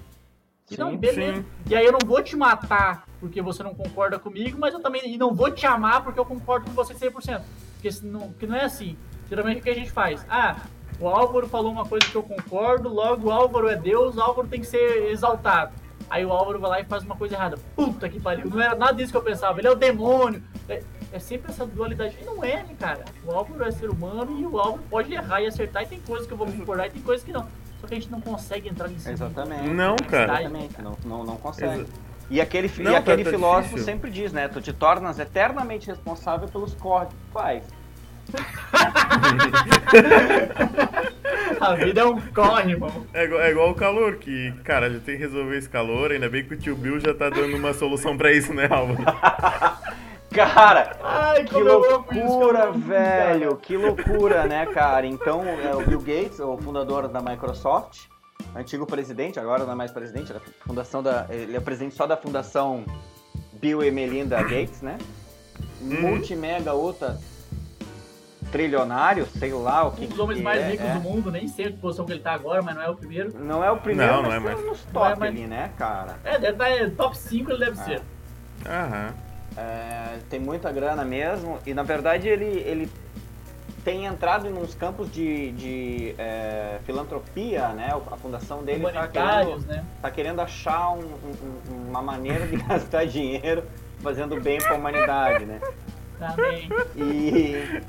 E não, Sim, beleza. sim. E aí eu não vou te matar porque você não concorda comigo, mas eu também e não vou te amar porque eu concordo com você 100%. Porque, não, porque não é assim. Geralmente o que a gente faz? Ah, o Álvaro falou uma coisa que eu concordo, logo o Álvaro é Deus, o Álvaro tem que ser exaltado. Aí o Álvaro vai lá e faz uma coisa errada. Puta que pariu, não era nada disso que eu pensava, ele é o demônio. É, é sempre essa dualidade. E não é, né, cara? O Álvaro é ser humano e o Álvaro pode errar e acertar, e tem coisas que eu vou concordar e tem coisas que não. Só que a gente não consegue entrar nesse Exatamente. Não, cara. Exatamente, não, não, não consegue. Exa- E aquele, Não, e tá- aquele tá filósofo difícil. sempre diz, né? Tu te tornas eternamente responsável pelos corres que tu faz. A vida é um corre, irmão. É igual, é igual o calor, que, cara, já tem que resolver esse calor, ainda bem que o tio Bill já tá dando uma solução pra isso, né, Álvaro? Cara, Ai, que loucura, cara. velho! Que loucura, né, cara? Então, é, o Bill Gates, o fundador da Microsoft, antigo presidente, agora não é mais presidente, ele é, fundação da, ele é presidente só da fundação Bill e Melinda Gates, né? Uhum. Multimega outra trilionário, sei lá o que Um dos homens que mais é, ricos é. do mundo, nem sei que posição que ele tá agora, mas não é o primeiro. Não é o primeiro, Não, não mas é tá mais. nos Não é top mais. ali, né, cara? É, deve estar em top 5 ele deve ser. Aham. É, tem muita grana mesmo e na verdade ele, ele tem entrado em uns campos de, de é, filantropia, né? A fundação dele está querendo, né? tá querendo achar um- um- um- uma maneira de gastar dinheiro fazendo bem para a humanidade, né? Também. E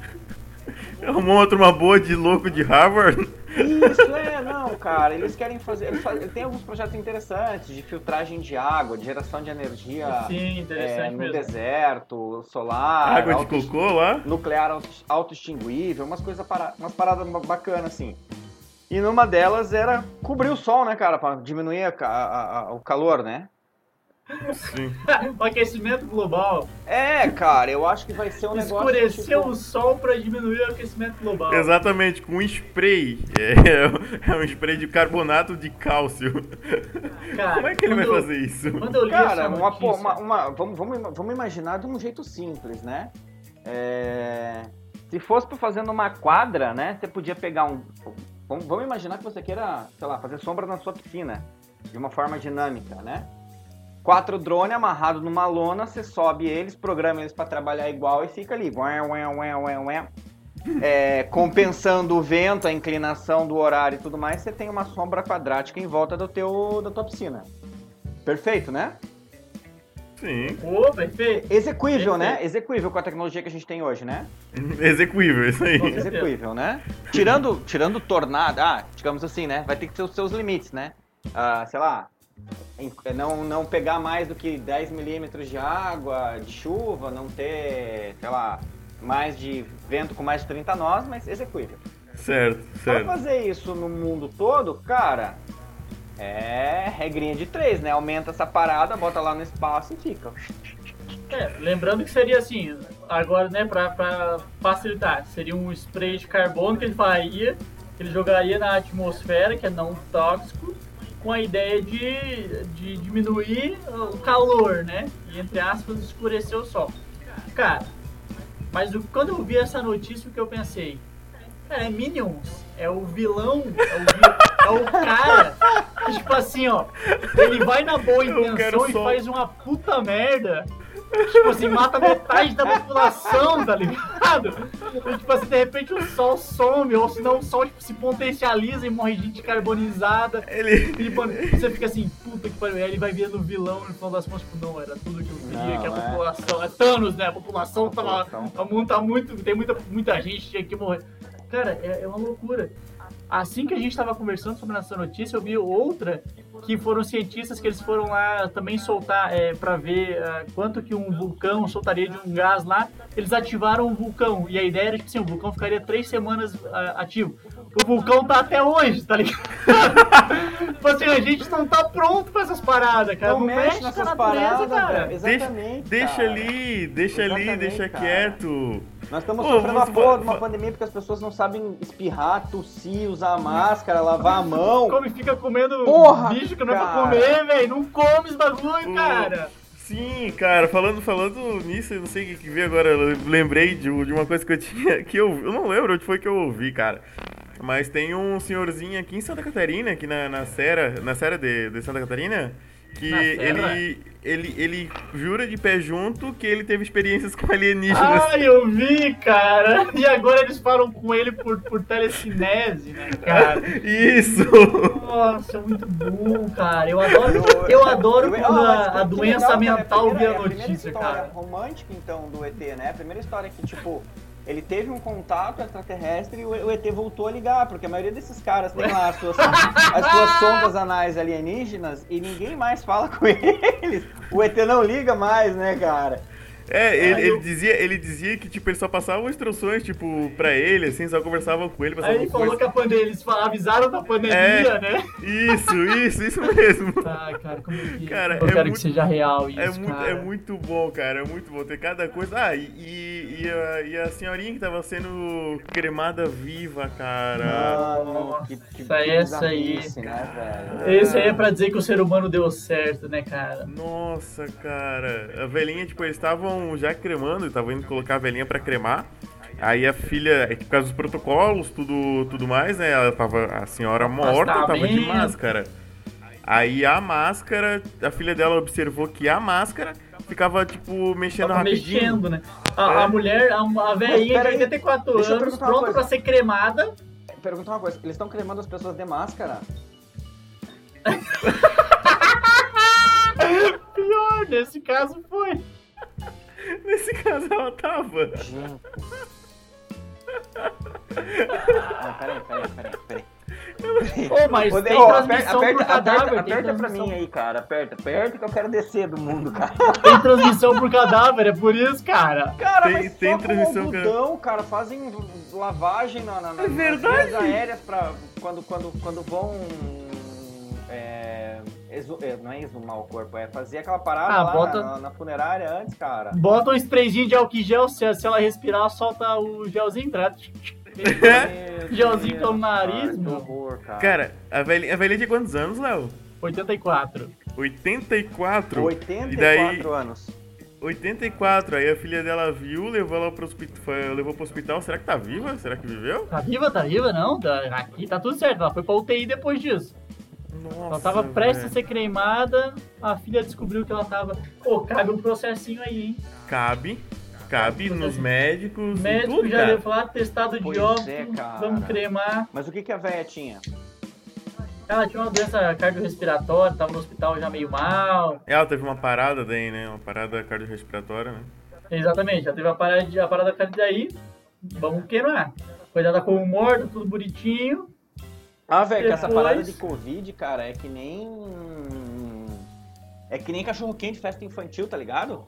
Arrumou outra uma boa de louco de Harvard? Isso é, não, cara, eles querem fazer, eles fazem, tem alguns projetos interessantes de filtragem de água, de geração de energia Sim, é, no mesmo. deserto, solar, Água de cocô lá? nuclear auto- auto-extinguível, umas coisas para, umas paradas ba- bacanas assim. E numa delas era cobrir o sol, né, cara, Pra diminuir a a- a- o calor, né? Sim. o aquecimento global. É, cara, eu acho que vai ser um negócio. Escureceu tipo, o sol pra diminuir o aquecimento global. Exatamente, com um spray. É, é um spray de carbonato de cálcio. Cara, Como é que ele vai eu- fazer isso? Quando eu li Cara, essa uma, uma, uma- vamos, vamos, vamos imaginar de um jeito simples, né? É, se fosse pra fazer numa quadra, né? Você podia pegar um. Vamos, vamos imaginar que você queira, sei lá, fazer sombra na sua piscina de uma forma dinâmica, né? Quatro drones amarrados numa lona, você sobe eles, programa eles pra trabalhar igual e fica ali. Ué, ué, ué, ué, ué. É, compensando o vento, a inclinação do horário e tudo mais, você tem uma sombra quadrática em volta do teu, da tua piscina. Perfeito, né? Sim. Pô, perfeito. Execuível, né? Perfeito. Execuível com a tecnologia que a gente tem hoje, né? Execuível, isso aí. Execuível, né? Tirando, tirando tornado, ah, digamos assim, né? Vai ter que ter os seus limites, né? Ah, sei lá, não, não pegar mais do que 10 milímetros de água, de chuva, não ter, sei lá, mais de vento com mais de 30 nós, mas execuível. Certo, Pra certo. fazer isso no mundo todo, cara, é regrinha de três, né? Aumenta essa parada, bota lá no espaço e fica. É, lembrando que seria assim, agora, né, pra, pra facilitar, seria um spray de carbono que ele faria, que ele jogaria na atmosfera, que é não tóxico, com a ideia de, de diminuir o calor, né? E, entre aspas, escurecer o sol. Cara, mas o- quando eu vi essa notícia, o que eu pensei? Cara, é Minions. É o vilão, é o, vi- é o cara que, tipo assim, ó, ele vai na boa intenção e faz uma puta merda. Tipo assim, mata metade da população, tá ligado? E, tipo assim, de repente o sol some, ou senão o sol tipo, se potencializa e morre gente carbonizada. Ele. E, mano, você fica assim, puta que pariu. Aí ele vai vendo o vilão no final das contas, tipo, não, era tudo que eu queria, Não, que a é. população. É Thanos, né? A população tava. População. tá muito, tá muito. Tem muita, muita gente tinha que morrer. Cara, é, é uma loucura. Assim que a gente tava conversando sobre essa notícia, eu vi outra que foram cientistas que eles foram lá também soltar é, para ver ah, quanto que um vulcão soltaria de um gás lá. Eles ativaram o vulcão e a ideia era que assim, o vulcão ficaria três semanas ah, ativo. O vulcão tá até hoje, tá ligado? tipo assim, a gente não tá pronto pra essas paradas, cara. Não mexe com a nessas paradas, cara. Deixa, Exatamente. deixa cara. ali, deixa ali, Exatamente, deixa cara. quieto. Nós estamos Pô, sofrendo uma você porra de uma pandemia porque as pessoas não sabem espirrar, tossir, usar máscara, lavar a mão. Come fica comendo Porra, bicho que não é pra cara. comer, velho. Não come esse bagulho, Ô, cara. Sim, cara, falando, falando nisso, eu não sei o que, que veio agora, eu lembrei de, de uma coisa que eu tinha, que eu, eu não lembro onde foi que eu ouvi, cara. Mas tem um senhorzinho aqui em Santa Catarina, aqui na, na Serra, na Serra de, de Santa Catarina, que ele, ele, ele jura de pé junto que ele teve experiências com alienígenas. Ai, eu vi, cara. E agora eles falam com ele por, por telecinese, né, cara? Isso! Nossa, é muito bom, cara. Eu adoro, eu adoro Eu- quando Ah, mas a, a doença legal, cara. mental É a vira primeira- é a primeira notícia, história cara. romântica, então, do ET, né? A primeira história que, tipo, ele teve um contato extraterrestre e o ET voltou a ligar, porque a maioria desses caras tem lá as suas, as suas sondas anais alienígenas e ninguém mais fala com eles. O ET não liga mais, né, cara? É, ele, Aí ele dizia, ele dizia que, tipo, eles só passavam instruções, tipo, pra ele, assim, só conversavam com ele, Aí ele falou coisas. que a pandemia, eles avisaram da pandemia, É. né? Isso, isso, isso mesmo. Tá, cara, como é que Cara, eu é quero muito- que seja real isso, É muito, cara. é muito bom, cara, é muito bom. Tem cada coisa. Ah, e, e, e a, e a senhorinha que tava sendo cremada viva, cara. Mano, que, que, Nossa, que essa aí. né? Esse aí é pra dizer que o ser humano deu certo, né, cara? Nossa, cara. A velhinha, tipo, eles estavam já cremando, estavam indo colocar a velhinha pra cremar. Aí a filha, é por causa dos protocolos, tudo, tudo mais, né? Ela tava, a senhora morta, tava de máscara. Aí a máscara, a filha dela observou que a máscara ficava, tipo, mexendo Tava rapidinho. mexendo, né? A, a mulher, a, a velhinha de peraí, 84 deixa eu anos, pronta pra ser cremada. Perguntar uma coisa, eles estão cremando as pessoas de máscara? Pior, nesse caso foi. Nesse caso ela tava. Gente. Não, peraí, peraí, peraí, peraí. Ô, mas Ô, tem ô, transmissão aperta, por cadáver. aperta, aperta pra mim aí, cara. Aperta, aperta que eu quero descer do mundo, cara. Tem transmissão por cadáver, é por isso, cara. Cara, Tem- mas tem só transmissão, com algodão, cara. Fazem lavagem na, na, na, É nas vias aéreas pra quando, quando, quando vão exu- é, não é exumar o corpo, é fazer aquela parada Ah, lá bota- na, na funerária antes, cara. Bota um sprayzinho de gel, se, se ela respirar, solta o gelzinho pra Meu Gelzinho pelo nariz, cara, que meu. horror, cara. Cara, a velhinha, a velhinha tinha quantos anos, Léo? 84. 84? 84 E daí- anos. 84. Aí a filha dela viu, levou ela pro hospital. Levou pro hospital. Será que tá viva? Será que viveu? Tá viva, tá viva? Não, tá, aqui tá tudo certo. Ela foi pra UTI depois disso. Nossa. Ela tava prestes a velho. ser cremada, a filha descobriu que ela tava. Pô, cabe um processinho aí, hein? Cabe. Cabe nos médicos. Médico tudo, já cara. deu falar, testado de óbito, é, vamos cremar. Mas o que, que a véia tinha? Ela tinha uma doença cardiorrespiratória, tava no hospital já meio mal. Ela teve uma parada daí, né? Uma parada cardiorrespiratória, né? Exatamente, já teve a parada, a parada cardio daí. Vamos queimar. Coitada com o morto, tudo bonitinho. Ah, velho, que essa Depois- parada de Covid, cara, é que nem. É que nem cachorro quente, festa infantil, tá ligado?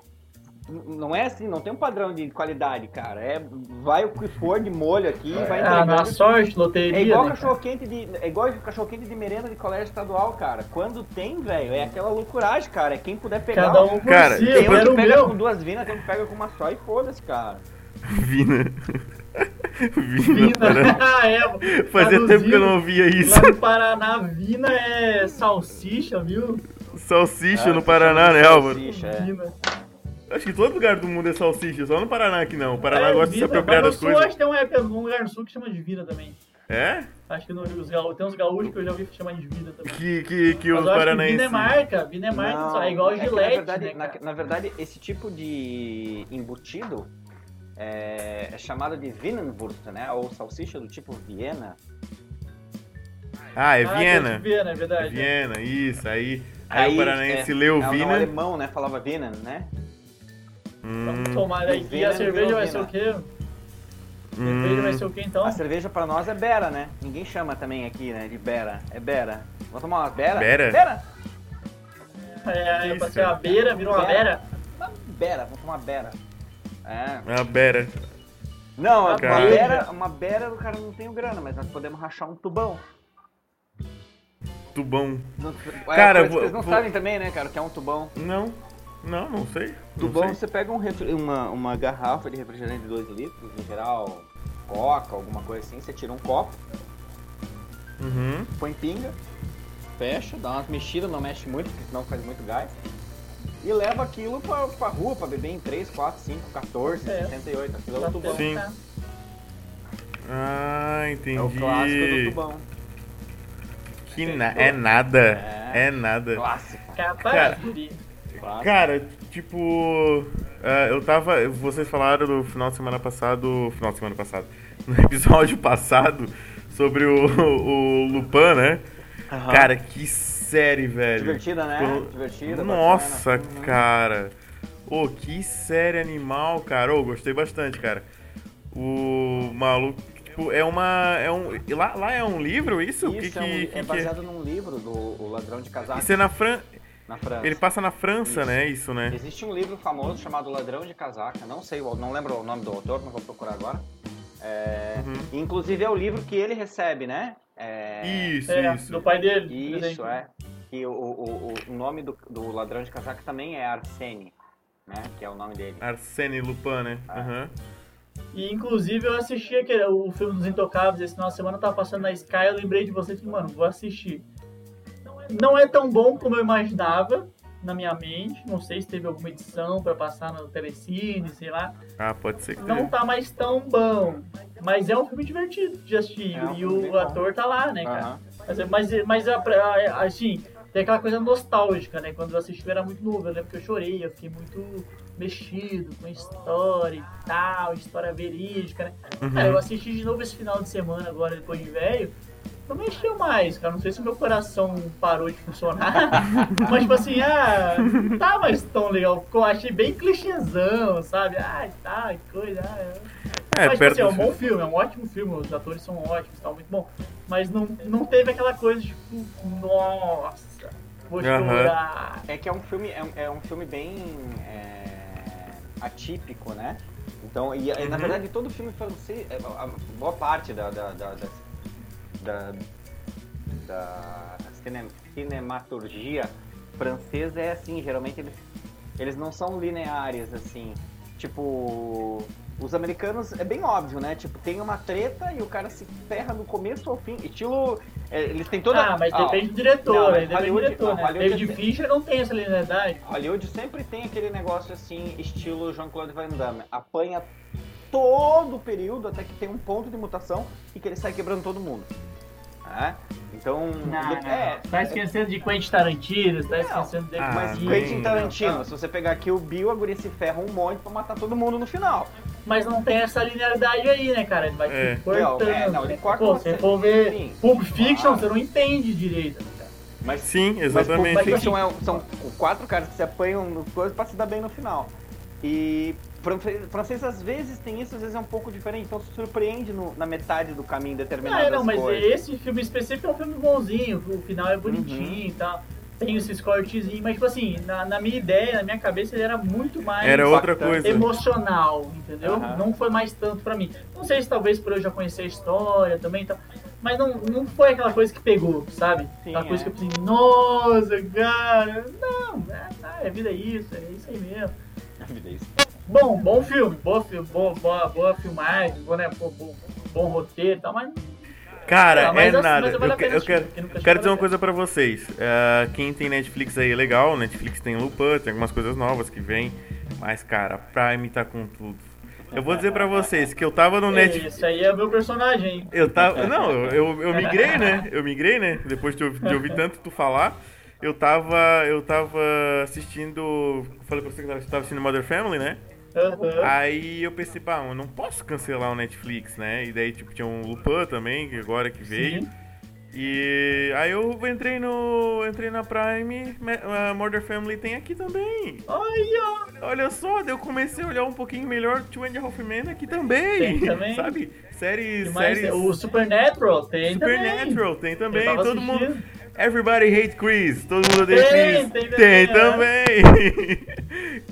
Não é assim, não tem um padrão de qualidade, cara. É, vai o que for de molho aqui, vai Ah, na entregando. sorte, loteria. É igual né, cachorro quente de. É igual cachorro quente de merenda de colégio estadual, cara. Quando tem, velho, é aquela loucuragem, cara. É quem puder pegar. Cada um Cara, si, Tem um era que pega meu. com duas vinas, tem um que pega com uma só e foda-se, cara. Vina. Vina. Vina. Paraná. Ah, é. Fazia tempo que eu não ouvia isso. Lá no Paraná, Vina é salsicha, viu? Salsicha Ah, no Paraná, né, Álvaro? Salsicha, é. Acho que todo lugar do mundo é salsicha, só no Paraná que não. O Paraná É, gosta de se apropriar das coisas. acho que tem uma época, um lugar no sul que chama de Vina também. É? Acho que no, os gaú- tem uns gaúchos que eu já ouvi chamar de Vina também. Que, que, que os que Vina paranaenses. é marca, Vina é marca, Não, só é igual é Gillette, na, verdade, né, na, na verdade, esse tipo de embutido é, é chamado de Wienerwurst, né? Ou salsicha do tipo Viena. Ah, é Ah, Viena. tem de Viena, é É verdade. Viena, isso. Aí, aí, o paranaense leu é, é, o alemão, né? Falava Wiener, né? Hum, Vamos tomar aí. E a cerveja vai ser o quê? Cerveja vai hum. ser o quê então? A cerveja pra nós é Bera, né? Ninguém chama também aqui, né? De Bera. É Bera. Vamos tomar uma Bera? Bera? Bera? É, é pra Isso. ser a beira, virou uma beira. Uma Bera, vamos tomar Bera. É. A Bera. Não, uma Cara. Bera, uma Bera, o cara não tem grana, mas nós podemos rachar um tubão. Tubão. Não- Cara, é, vou- vocês não vou- sabem também, né, cara, que é um tubão. Não, não, não sei. Não Tubão, sei. você pega um refri- uma, uma garrafa de refrigerante de 2 litros, em geral, coca, alguma coisa assim, você tira um copo, Uhum. põe pinga, fecha, dá umas mexidas, não mexe muito, porque senão faz muito gás. E leva aquilo pra, pra rua, pra beber em 3, 4, 5, 14, É. 68. Aquilo é o tubão. Sim. testar. Ah, entendi. É o clássico do tubão. Que na- é nada. É. É nada. Clássico. Cara. Cara, tipo. é, eu tava. Vocês falaram no final de semana passado. Final de semana passado. No episódio passado sobre o, o Lupin, né? Aham. Cara, que série, velho. Divertida, né? Pelo- Divertida. Nossa, bacana. Uhum. cara. Ô, que série animal, cara. Ô, gostei bastante, cara. O maluco. Tipo, é uma. É um, lá, lá é um livro isso? O que, Isso é, um- que, é que que é? baseado num livro do O Ladrão de Casaco, Isso é na Fran... na França. Ele passa na França, Isso. né? Isso, né? Existe um livro famoso chamado Ladrão de Casaca, não sei, o- não lembro o nome do autor, não vou procurar agora. É, Uhum. Inclusive é o livro que ele recebe, né? É, Isso, É, isso. do pai dele. Isso, é. E o, o, o- nome do, do Ladrão de Casaca também é Arsene, né? Que é o nome dele. Arsene Lupin, né? Ah. Aham. E inclusive eu assisti aquele, o filme dos Intocáveis esse final de semana, tava passando na Sky, eu lembrei de vocês e falei, mano, vou assistir. Não é tão bom como eu imaginava na minha mente, não sei se teve alguma edição pra passar no Telecine, sei lá. Ah, pode ser que Não tenha. tá mais tão bom, mas é um filme divertido de assistir. É um e o bom. ator tá lá, né, cara? Mas, mas, mas a- a- assim, tem aquela coisa nostálgica, né? Quando eu assisti eu era muito novo, eu lembro que eu chorei, eu fiquei muito mexido com a história e tal, história verídica, né? Uhum. Cara, eu assisti de novo esse final de semana agora, depois de velho, não mexeu mais, cara. Não sei se meu coração parou de funcionar, mas tipo assim, ah, não tá mais tão legal. Ficou, achei bem clichêzão, sabe? Ah, tá, que coisa. Ah, é. É, Mas, tipo perto assim, é um bom filme, é um ótimo filme, os atores são ótimos, tá muito bom. Mas não, não teve aquela coisa, tipo, nossa, chorar. É que é um filme, é, um- é um filme bem é, atípico, né? Então, e, e, na Uhum. verdade todo filme francês, é, a boa parte da, da, da, da, da, cine- cinematurgia francesa é assim, geralmente eles, eles não são lineares, assim. Tipo, os americanos é bem óbvio, né? Tipo, tem uma treta e o cara se ferra do começo ao fim. Estilo. É, eles têm toda. Ah, mas Ó, depende do diretor, não, né? Depende do diretor, né? Hollywood David é- Fincher não tem essa linearidade. Hollywood sempre tem aquele negócio assim, estilo Jean-Claude Van Damme. Apanha todo o período até que tem um ponto de mutação e que ele sai quebrando todo mundo. né? Então. Não, de- não, é, Tá esquecendo de Quentin Tarantino, tá Não. esquecendo de Ah, Mas. Quentin Tarantino, Não. se você pegar aqui o Bill, a guria se ferra um monte pra matar todo mundo no final. Mas não tem essa linearidade aí, né, cara? Ele vai É. se cortando. Não, é, não, ele corta Pô, você- se for ver Sim. Pulp Fiction, Ah. você não entende direito. né, cara? Mas Sim, Mas exatamente. Pulp Fiction é, são quatro caras que se apanham no coisa pra se dar bem no final. E francês, francês às vezes tem isso, às vezes é um pouco diferente, então se surpreende no- na metade do caminho Não, determinadas é, não, mas coisas. esse filme específico é um filme bonzinho, o final é Uhum. bonitinho e tal. Tem esses cortezinhos, mas tipo assim, na, na minha ideia, na minha cabeça, ele era muito mais Era outra coisa. emocional, entendeu? Aham. Não foi mais tanto pra mim. Não sei se talvez por eu já conhecer a história também, então, mas não, não foi aquela coisa que pegou, sabe? Sim, aquela coisa é. que eu pensei, nossa, cara, não, é, tá, é vida isso, é isso aí mesmo. Bom, bom filme, boa, boa, boa, boa filmagem, boa, né, bom, bom, bom roteiro e tal, mas Cara, Ah, é assim, nada. Eu, vale eu quero, quem nunca assistiu, quero dizer uma coisa pra vocês. Ah, quem tem Netflix aí é legal. Netflix tem Lupin, tem algumas coisas novas que vem. Mas, cara, a Prime tá com tudo. Eu vou dizer pra vocês que eu tava no Netflix. Esse aí é meu personagem, hein? Eu tava. Não, eu, eu, eu migrei, né? Eu migrei, né? Depois de, ouvir- de ouvir tanto tu falar. Eu tava. Eu tava assistindo. Falei pra você que eu tava assistindo Mother Family, né? Aham. Aí eu pensei, pá, eu não posso cancelar o Netflix, né? E daí, tipo, tinha um Lupin também, que agora que veio. Sim. E aí eu entrei no. Entrei na Prime, Me- a Murder Family tem aqui também. Olha! Olha só, eu comecei a olhar um pouquinho melhor Two and a Half Men aqui também. Tem também. Sabe? Séries. Séries o Supernatural tem Supernatural tem também. Eu tava Todo mundo. assistindo. Everybody hate Chris. Todo mundo odeia Tem, Chris. tem Tem também, também.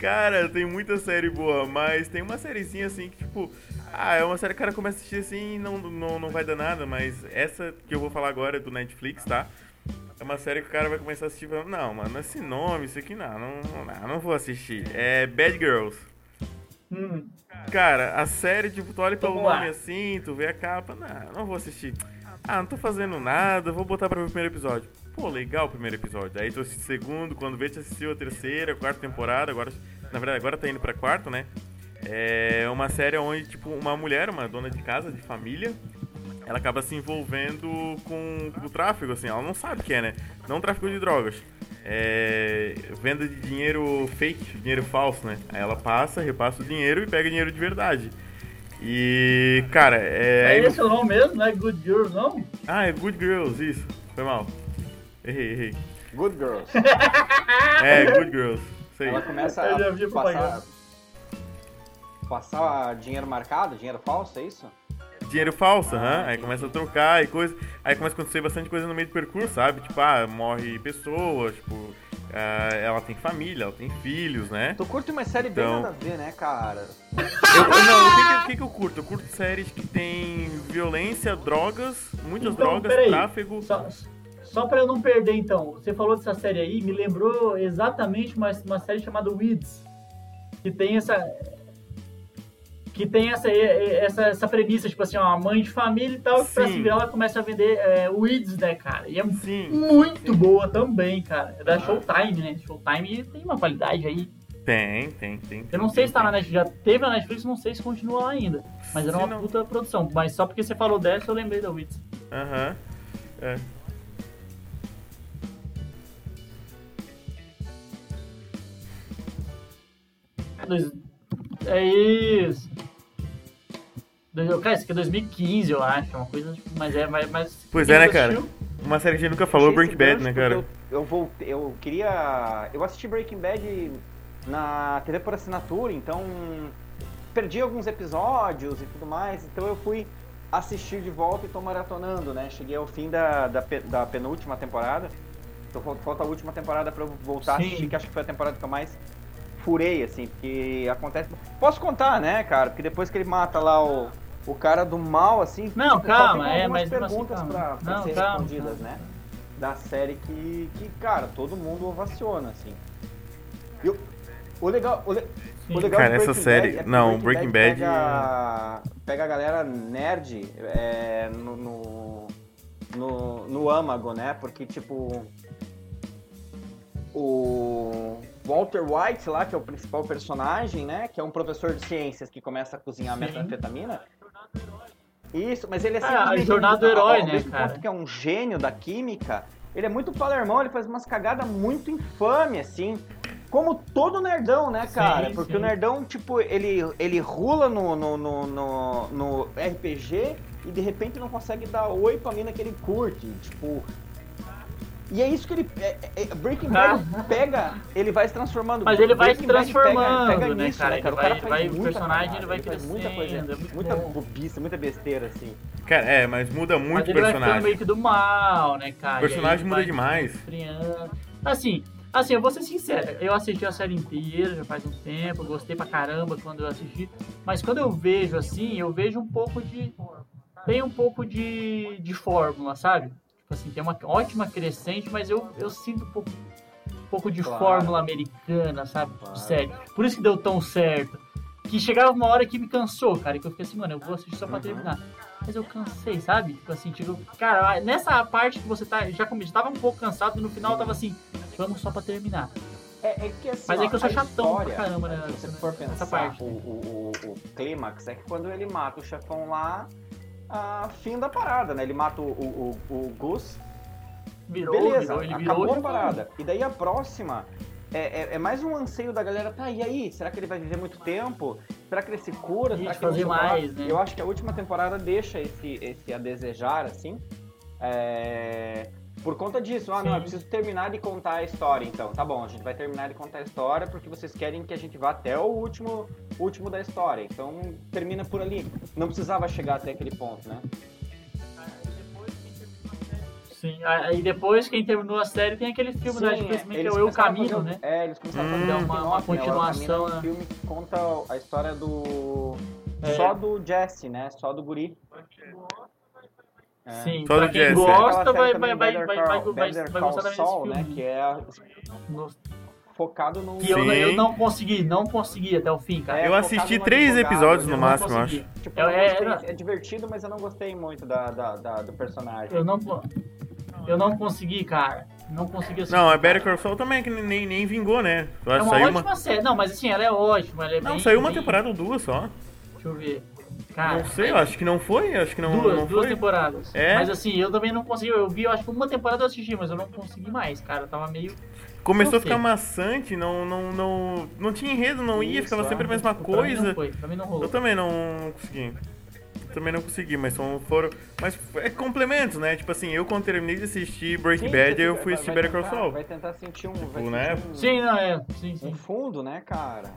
cara, tem muita série boa, mas tem uma sériezinha assim que, tipo. Ah, é uma série que o cara começa a assistir assim e não, não, não vai dar nada, mas essa que eu vou falar agora é do Netflix, tá? É uma série que o cara vai começar a assistir falando, não, mano, esse nome, isso aqui não, não, não, não vou assistir. É Bad Girls. Hum, Cara, a série, tipo, tu olha pelo Vamos lá. nome assim, tu vê a capa, não, não vou assistir. Ah, não tô fazendo nada, vou botar pra ver o primeiro episódio. Pô, legal o primeiro episódio. Aí tu assiste o segundo, quando vê, tu assistiu a terceira, a quarta temporada, agora, na verdade, agora tá indo pra quarta, né? É uma série onde, tipo, uma mulher, uma dona de casa, de família, ela acaba se envolvendo com, com o tráfico, assim, ela não sabe o que é, né? Não tráfico de drogas. É, venda de dinheiro fake, dinheiro falso, né? Aí ela passa, repassa o dinheiro e pega dinheiro de verdade. E, cara, é. é esse o nome mesmo, não é Good Girls, não? Ah, é Good Girls, isso. Foi mal. Errei, errei. Good Girls. É, Good Girls. Sei. Ela começa a passar, propaganda. passar dinheiro marcado, dinheiro falso, é isso? Dinheiro falso, aham. Aí começa a trocar e coisa. Aí começa a acontecer bastante coisa no meio do percurso, sabe? Tipo, ah, morre pessoas, tipo. ah, ela tem família, ela tem filhos, né? Tu curte uma série bem Então- nada a ver, né, cara? Eu, não, o que, que, que que eu curto? Eu curto séries que tem violência, drogas, muitas Então, drogas, peraí. tráfego. Só, só pra eu não perder, então, você falou dessa série aí, me lembrou exatamente uma, uma série chamada Weeds, que tem essa... Que tem essa, essa, essa premissa, tipo assim, ó, uma mãe de família e tal, que pra Sim. se virar ela começa a vender é, Weeds, né, cara? E é Sim, muito boa também, cara. É da Showtime, né? Showtime tem uma qualidade aí. tem, tem, tem. Eu não sei se tá na Netflix, já teve na Netflix, não sei se continua lá ainda. Mas era uma não- puta produção. Mas só porque você falou dessa, eu lembrei da Weeds. Aham. É. Dois- É isso. Dois- Cara, isso aqui é 2015, eu acho. Uma coisa, mas é, mas. mas Pois quem é, né, cara? assistiu? Uma série que a gente nunca falou, Breaking Bad, né, cara? Eu, eu, voltei, eu queria. Eu assisti Breaking Bad na TV por assinatura, então perdi alguns episódios e tudo mais, então eu fui assistir de volta e tô maratonando, né? Cheguei ao fim da, da, da penúltima temporada. Então falta- falta a última temporada pra eu voltar Sim. a assistir, que acho que foi a temporada que eu mais furei, assim, porque acontece. Posso contar, né, cara? Porque depois que ele mata lá o, o cara do mal, assim. Não, calma, é, mas assim, perguntas calma. pra, pra Não, ser calma, respondidas, calma. né? da série que, que cara, todo mundo ovaciona, assim. E o, o legal... O, le, o legal Cara, essa Breaking série- Bad é não, Breaking Bad- Pega, pega a galera nerd é, no, no, no, no âmago, né? Porque, tipo... O Walter White lá, que é o principal personagem, né? Que é um professor de ciências que começa a cozinhar Sim. metanfetamina. Isso, mas ele é Ah, a simplesmente- jornada do herói, né, cara? que é um gênio da química, ele é muito palermão, ele faz umas cagadas muito infame, assim. Como todo nerdão, né, cara? Sim, Porque sim. o nerdão, tipo, ele, ele rula no, no, no, no, no RPG e de repente não consegue dar oi pra mina que ele curte. Tipo. E é isso que ele. é- é- Breaking Bad pega, ele vai se transformando. Mas ele vai se Breaking Bad transformando, né, nisso, cara? O Ele cara vai- faz vai- o muita personagem, ele vai muita coisa, crescendo, é muita bom. bobice, muita besteira, assim. Cara, é, mas muda muito Mas o ele vai ficando personagem. meio que do mal, né, cara? O personagem muda demais. Assim, assim, eu vou ser sincero, eu assisti a série inteira já faz um tempo, gostei pra caramba quando eu assisti, mas quando eu vejo assim, eu vejo um pouco de. Tem um pouco de, de fórmula, sabe? Tipo assim, tem uma ótima crescente, mas eu, eu sinto um pouco, um pouco de Claro. fórmula americana, sabe? Claro. Sério. Por isso que deu tão certo. Que chegava uma hora que me cansou, cara, que eu fiquei assim, mano, eu vou assistir só pra Uhum. terminar. Mas eu cansei, sabe? Tipo assim, tipo, cara, nessa parte que você tá, já como tava um pouco cansado, no final eu tava assim, vamos só pra terminar. É, é que assim, Mas é ó, que eu sou chatão pra história, caramba, né, Se você for nessa pensar, parte. O, o, o, o clímax é que quando ele mata o chefão lá, a fim da parada, né? Ele mata o, o, o, Gus, Virou, beleza, virou, acabou virou. a parada. E daí a próxima é, é, é mais um anseio da galera, tá, e aí? Será que ele vai viver muito tempo? Será que ele se cura? Será que ele mais, né? Eu acho que a última temporada deixa esse, esse a desejar, assim. É, Por conta disso, ah, não, Sim. eu preciso terminar de contar a história, então. Tá bom, a gente vai terminar de contar a história porque vocês querem que a gente vá até o último, último da história. Então, termina por ali. Não precisava chegar até aquele ponto, né? Sim, aí depois, quem terminou a série, tem aquele filme da Netflix também, que é o a Caminho, fazer- né? É, eles começaram a Hum. fazer Dá um uma- uma né? O El continuação, Caminho é um né? filme que conta a história do... É. Só do Jesse, né? Só do guri. É. Sim, Só pra quem Jesse, é. gosta, vai, vai, vai, vai, vai, vai, vai gostar Saul, filme. né? Que é focado no... Que eu, Sim. eu não consegui, não consegui até o fim, cara. É, eu assisti três advogado, episódios no máximo, acho. Tipo, É, é divertido, mas eu não gostei muito da, da, da- do personagem. Eu não, eu não consegui, cara. Não consegui assistir. Não, a Better Call Saul também, que nem, nem vingou, né? Eu É uma saiu ótima uma... série. Não, mas assim, ela é ótima. Ela é Não, bem- saiu uma bem- temporada ou duas só. Deixa eu ver. Cara, Não sei, eu acho que não foi, acho que não, duas, não duas foi. temporadas. É? Mas assim, eu também não consegui. Eu vi, eu acho que uma temporada eu assisti, mas eu não consegui mais, cara. Eu tava meio. Começou Não a ficar sei. maçante, não, não, não, não tinha enredo, não ia, Isso, ficava é. sempre a mesma Pra mim não coisa. foi, pra mim não Eu rolou. também não consegui. Eu também não consegui, mas são, foram. Mas é complementos, né? Tipo assim, eu quando terminei de assistir Breaking Sim, Bad, eu vai- fui assistir vai Better Call Saul. Vai tentar sentir um... Vai Tipo, né? sentir um, Sim, não, é. Sim, um sim. fundo, né, cara?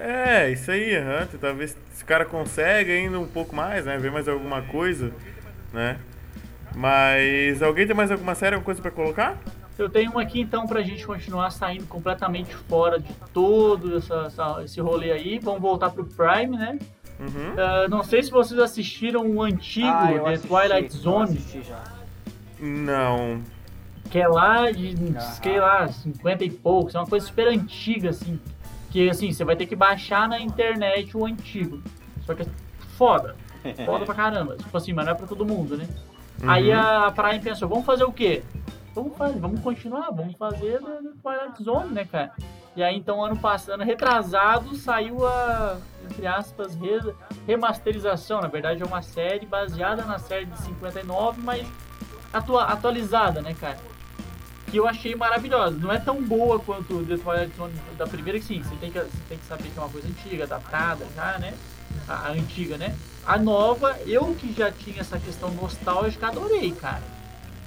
É, isso aí, aham. Tentar ver se se o cara consegue ainda um pouco mais, né? Ver mais alguma coisa, né? Mas alguém tem mais alguma série, alguma coisa pra colocar? Eu tenho uma aqui então pra gente continuar saindo completamente fora de todo essa, essa- esse rolê aí. Vamos voltar pro Prime, né? Uhum. Ah, não sei se vocês assistiram o antigo Ah, The assisti, Twilight Zone, assisti já. Não. que é lá de, Aham. sei lá, 50 e poucos, é uma coisa super antiga, assim. Que assim, você vai ter que baixar na internet o antigo. Só que é foda. Foda pra caramba. Tipo assim, mas não é pra todo mundo, né? Uhum. Aí a Prime pensou, vamos fazer o quê? Vamos fazer, vamos continuar, vamos fazer do, Twilight Zone, né, cara? E aí então ano passado, ano retrasado, saiu a, entre aspas, re- remasterização. Na verdade é uma série baseada na série de 59, mas atua- atualizada, né, cara? Que eu achei maravilhosa. Não é tão boa quanto The Twilight Zone da primeira, que sim, você tem que, você tem que saber que é uma coisa antiga, adaptada já, né? A, a antiga, né? A nova, eu que já tinha essa questão nostálgica, adorei, cara.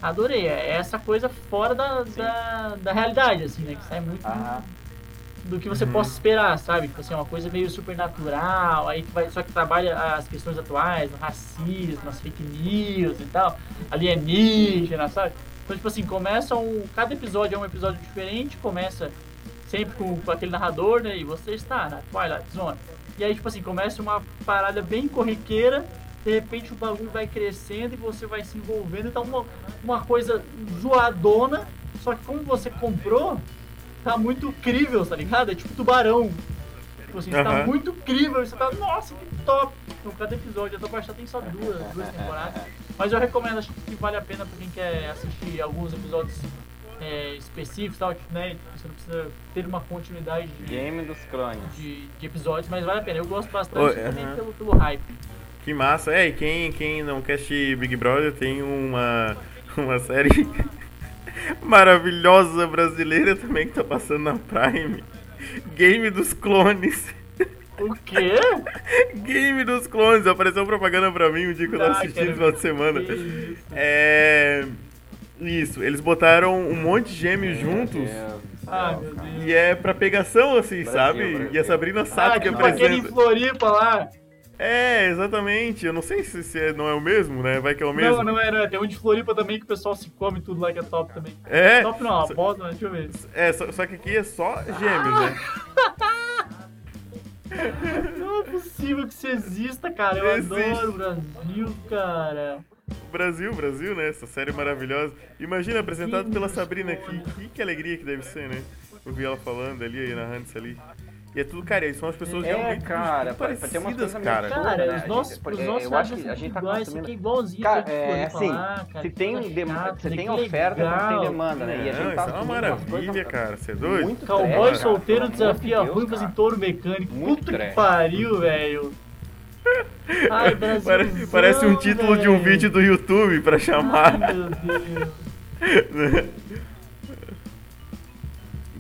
Adorei. É essa coisa fora da, da, da realidade, assim, né? Que sai muito Aham. do que você Uhum. possa esperar, sabe? Tipo assim, uma coisa meio supernatural, aí que vai, só que trabalha as questões atuais, o racismo, as fake news e tal, alienígena, sabe? Então, tipo assim, começa um. Cada episódio é um episódio diferente, começa sempre com, com aquele narrador, né? E você está na Twilight Zone. E aí, tipo assim, começa uma parada bem corriqueira de repente o bagulho vai crescendo e você vai se envolvendo. Então uma, uma coisa zoadona, só que como você comprou, tá muito crível, tá ligado? É tipo tubarão. Tipo assim, tá Aham. muito crível, você tá, nossa, que top! Então cada episódio, eu tô baixando tem só duas, duas temporadas. Mas eu recomendo, acho que vale a pena pra quem quer assistir alguns episódios é, específicos, tal, que, né? Você não precisa ter uma continuidade de, Game dos clones. de, de episódios, mas vale a pena. Eu gosto bastante Oi, também aham. pelo, pelo hype. Que massa. É, e quem, quem não quer assistir Big Brother tem uma, uma série maravilhosa brasileira também que tá passando na Prime. Game dos Clones. O quê? Game dos Clones. Apareceu propaganda pra mim um dia que eu tava Ah, assistindo no final de semana. Isso. É. Isso, eles botaram um monte de gêmeos juntos. Meu Deus do Ah, céu, meu. Deus. E é pra pegação, assim, Brasil, sabe? Brasil. E a Sabrina sabe Ah, que tipo aquele em apresenta. Floripa lá. É, exatamente. Eu não sei se, se é- não é o mesmo, né? Vai que é o mesmo. Não, não é, não é. Tem um de Floripa também que o pessoal se come tudo lá que é top também. É, Top não, só- aposta, mas deixa eu ver. é só, só que aqui é só gêmeos, né? Não é possível que isso exista, cara. Eu Existe. adoro o Brasil, cara. Brasil, Brasil, né? Essa série maravilhosa. Imagina, apresentado pela Sabrina aqui. Que, que alegria que deve ser, né? Eu vi ela falando ali, narrando isso ali. E é tudo, cara, eles são as pessoas É, realmente cara, pra- pra ter umas parecidas, coisas cara. Cara, né? os A nossos, gente- os é, nossos eu acho que a gente tá iguais, isso aqui é consumindo. igualzinho. Cara, é assim, lá, cara, se tem, coisa dem- chata, se que tem oferta, legal. tem demanda, né? E a Não, gente isso tá é uma maravilha, cara. Você é doido? Muito Cowboy solteiro desafia ruivas em touro mecânico. Muito Puta que pariu, velho. Ai, Brasil. Pare- Parece um título de um vídeo do YouTube pra chamar. Ai, meu Deus.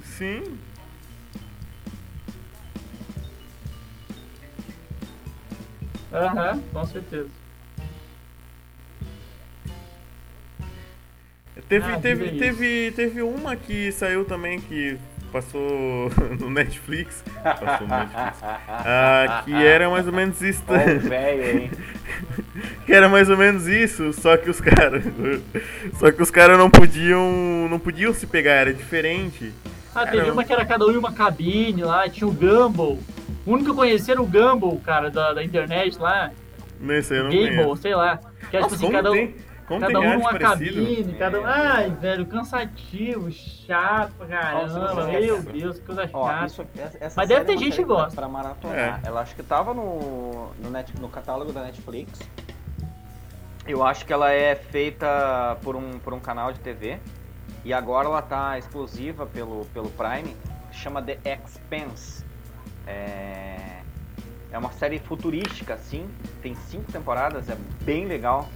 Sim. Aham, com certeza. Teve, Ah, teve, teve, teve uma que saiu também que passou no Netflix. Passou no Netflix. Ah, que era mais ou menos isso. Ó, o velho, hein? que era mais ou menos isso, só que os caras. Só que os caras não podiam. não podiam se pegar, era diferente. Ah, teve uma que era cada um em uma cabine lá, tinha o Gumball. O único que eu conhecia era o Gumball, cara, da, da internet lá. Nesse aí eu não Gable, conheço. sei lá. Que Nossa, tipo assim, como cada um. tem, como Cada um numa parecido? cabine, cada um. Ai, velho, cansativo, chato Nossa, caramba. você Meu. Deus, que coisa Ó, chata. isso, essa essa Mas deve ter é gente que gosta. Pra maratonar. É. Ela acho que tava no, no, net, no catálogo da Netflix. Eu acho que ela é feita por um, por um canal de TV. E agora ela tá exclusiva pelo, pelo Prime. Chama The Expanse. É, é uma série futurística, assim. Tem cinco temporadas, é bem legal.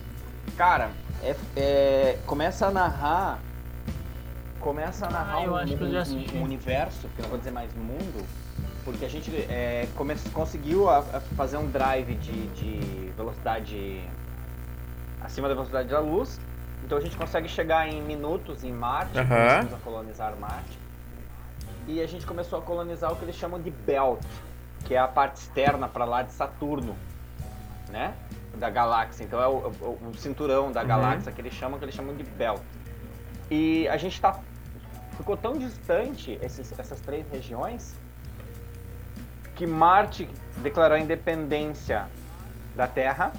Cara, é, é- começa a narrar. Começa a narrar Ah, um, um- um universo, que eu não vou dizer mais mundo, porque a gente é, come- conseguiu a- a fazer um drive de, de velocidade acima da velocidade da luz. Então a gente consegue chegar em minutos em Marte, começamos a colonizar Marte. E a gente começou a colonizar o que eles chamam de Belt, que é a parte externa para lá de Saturno, né? Da galáxia. Então é o, o- o cinturão da Uhum. galáxia que eles chamam, que eles chamam de Belt. E a gente tá ficou tão distante esses- essas três regiões que Marte declarou a independência da Terra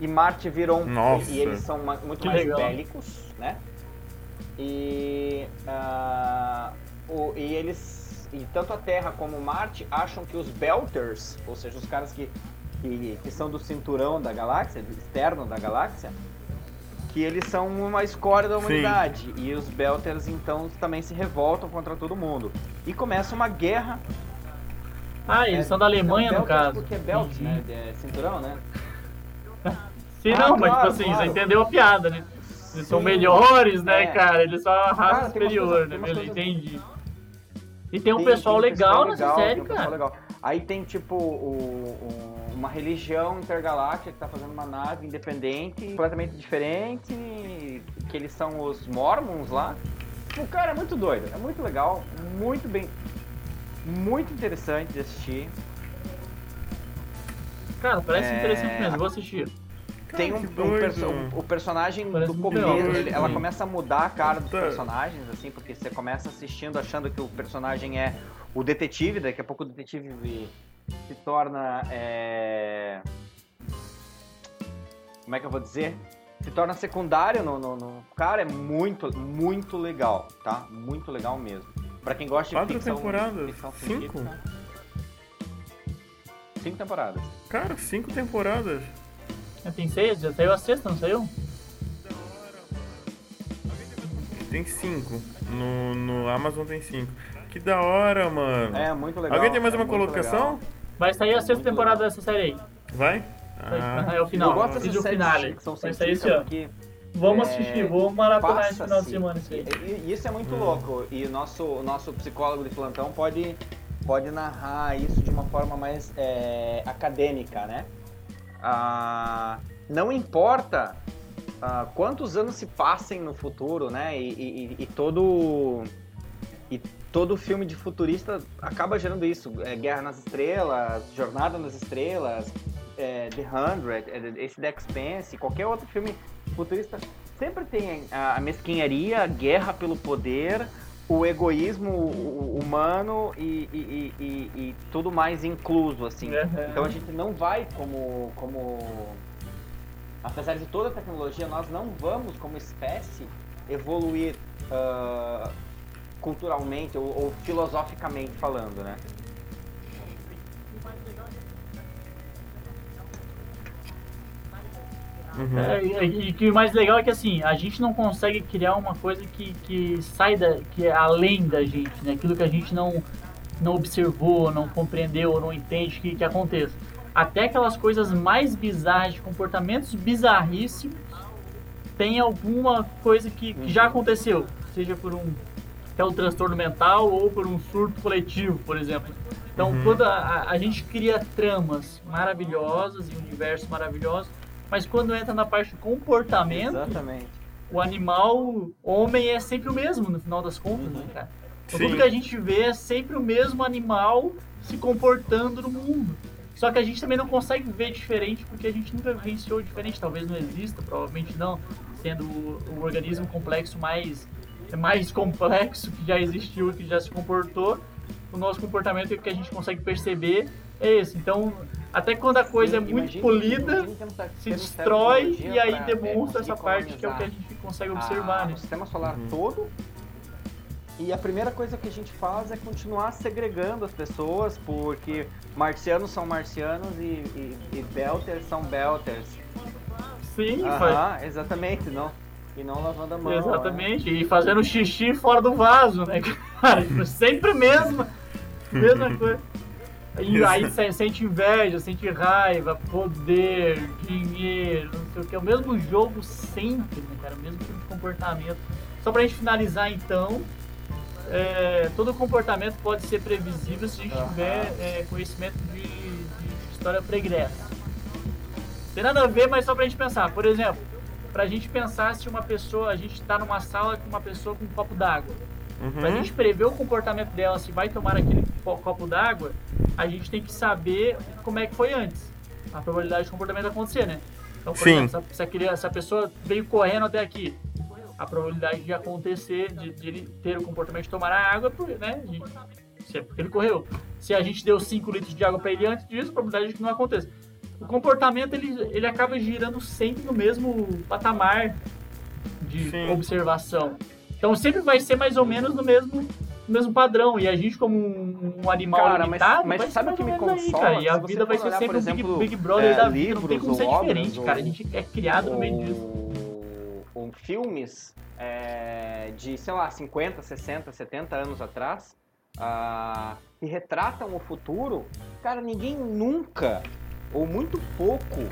e Marte virou um Nossa. e eles são muito Que mais legal. bélicos, né? E, ah, o- e eles e tanto a Terra como Marte acham que os Belters, ou seja, os caras que, que, que são do cinturão da galáxia, do externo da galáxia, que eles são uma escória da Sim. humanidade. E os Belters então também se revoltam contra todo mundo. E começa uma guerra. Ah, eles É, são da Alemanha, não, no caso. Porque é belt, Entendi. né? É cinturão, né? Sim, Ah, não, mas claro, tipo assim, claro. você entendeu a piada, né? Eles são Sim. melhores, né, É. cara? Eles são a raça Cara, superior, coisas- né? Beleza, coisas- entendi. E tem um Tem- pessoal tem legal pessoal nessa legal, série, um cara. legal. Aí tem tipo o- o- uma religião intergaláctica que tá fazendo uma nave independente, completamente diferente, que eles são os Mormons lá. O cara é muito doido, é muito legal, muito bem, muito interessante de assistir. Cara, parece É. interessante mesmo, vou assistir. Tem um, um perso- o personagem Parece do começo, legal. ele- ela começa a mudar a cara dos personagens, assim, porque você começa assistindo achando que o personagem é o detetive, daqui a pouco o detetive se torna é, como é que eu vou dizer? Se torna secundário no, no, no- cara, é muito, muito legal, tá? Muito legal mesmo. Pra quem gosta de Quatro ficção, temporadas? ficção Cinco? Cinco temporadas. Cara, cinco temporadas. Já Tem seis? Já saiu a sexta, não saiu? Tem cinco. No, no Amazon tem cinco. Que da hora, mano. É, muito legal. Alguém tem mais é uma colocação? legal. Vai sair a sexta Muito temporada legal. dessa série aí. Vai? Ah, é o final. eu gosto dessas séries finale. de ficção Vai sair esse científica ano. porque Vamos É, assistir, vamos maratonar esse final de passa-se. semana isso aí. E, e isso é muito Hum. louco. E o nosso, o nosso psicólogo de plantão pode, pode narrar isso de uma forma mais é, acadêmica, né? Ah, não importa ah, quantos anos se passem no futuro, né? E, e- e- todo e todo filme de futurista acaba gerando isso. É, Guerra nas Estrelas, Jornada nas Estrelas, é, The Hundred, é, esse The Expanse, qualquer outro filme futurista sempre tem a mesquinharia, a guerra pelo poder, o egoísmo hu- hu- humano e, e- e- e- tudo mais incluso, assim. Uhum. Então a gente não vai como, como... Apesar de toda a tecnologia, nós não vamos, como espécie, evoluir ah, culturalmente ou, ou filosoficamente falando, né? Uhum. É, e, e o mais legal é que assim, a gente não consegue criar uma coisa que, que sai da. que é além da gente, né? Aquilo que a gente não, não observou, não compreendeu, não entende que, que aconteça. Até aquelas coisas mais bizarras, de comportamentos bizarríssimos, tem alguma coisa que, que já aconteceu. Seja por um. é um transtorno mental ou por um surto coletivo, por exemplo. Então, Uhum. quando a, a- a gente cria tramas maravilhosas e universos maravilhosos, mas quando entra na parte do comportamento, Exatamente. o animal homem é sempre o mesmo no final das contas, né, cara? Então, tudo que a gente vê é sempre o mesmo animal se comportando no mundo. Só que a gente também não consegue ver diferente porque a gente nunca vivenciou diferente. Talvez não exista, provavelmente não, sendo o, o organismo complexo mais, mais complexo que já existiu, que já se comportou. O nosso comportamento que a gente consegue perceber é esse. Então, até quando a coisa é muito Imagine- polida, imagine se destrói e aí pra, é, demonstra essa parte que é o que a gente consegue a- observar, né? o sistema solar Uhum. todo. E a primeira coisa que a gente faz é continuar segregando as pessoas, porque marcianos são marcianos e, e, e belters são belters. Sim, faz- Aham, exatamente, não. E não lavando a mão. né? Exatamente, e fazendo xixi fora do vaso, né, cara? Sempre mesmo, mesma coisa. E aí se- sente inveja, sente raiva, poder, dinheiro, não sei o que. É o mesmo jogo sempre, né, cara? O mesmo tipo de comportamento. Só pra gente finalizar, então, é, todo comportamento pode ser previsível se a gente tiver é, conhecimento de, de história pregressa. Tem nada a ver, mas só pra gente pensar. Por exemplo, pra gente pensar se uma pessoa, a gente tá numa sala com uma pessoa com um copo d'água. Pra Uhum. gente prever o comportamento dela, se vai tomar aquele co- copo d'água, a gente tem que saber como é que foi antes. A probabilidade de comportamento acontecer, né? Então, por Sim. exemplo, se a, criança- se a pessoa veio correndo até aqui, a probabilidade de acontecer, de, de ele ter o comportamento de tomar a água, porque, né? se é porque ele correu. Se a gente deu 5 litros de água pra ele antes disso, a probabilidade de que não aconteça. O comportamento, ele, ele acaba girando sempre no mesmo patamar de Sim. observação. Então sempre vai ser mais ou menos no mesmo, no mesmo padrão. E a gente, como um, um animal Cara, mas- limitado, mas vai ser sabe o que ou me aí, consola? cara. E a vida vai ser olhar, sempre um Big, exemplo, Big Brother é, da vida. Não tem livros como ser ou diferente, cara. A ou- gente é criado no meio disso. ou, ou filmes é, de, sei lá, 50, 60, 70 anos atrás, ah, que retratam o futuro, cara, ninguém nunca, ou muito pouco,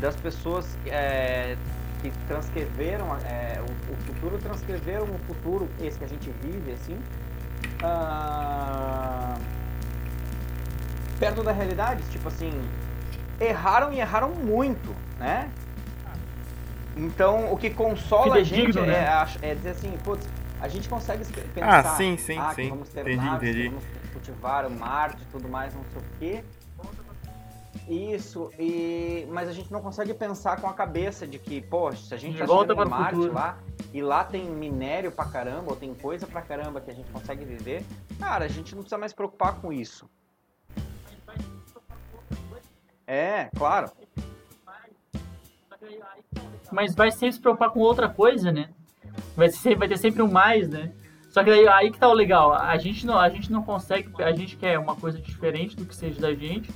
das pessoas é, que transcreveram é, o, o futuro, transcreveram o futuro, esse que a gente vive, assim, ah, perto da realidade, tipo assim, erraram e erraram muito, né? Então, o que consola a gente Fidedigno, é, né? é dizer assim, putz, a gente consegue se- pensar, Ah, sim, sim, ah, que sim. vamos ter Entendi, naves, que entendi. vamos cultivar o Marte e tudo mais, não sei o quê. Isso, e... mas a gente não consegue pensar com a cabeça de que, poxa, se a gente De tá volta chegando Marte futuro. lá, e lá tem minério pra caramba, ou tem coisa pra caramba que a gente consegue viver, cara, a gente não precisa mais preocupar com isso. É, claro. Mas vai sempre se preocupar com outra coisa, né? Vai, ser, vai ter sempre um mais, né? Só que aí, aí que tá o legal. A gente, não, a gente não consegue. A gente quer uma coisa diferente do que seja da gente.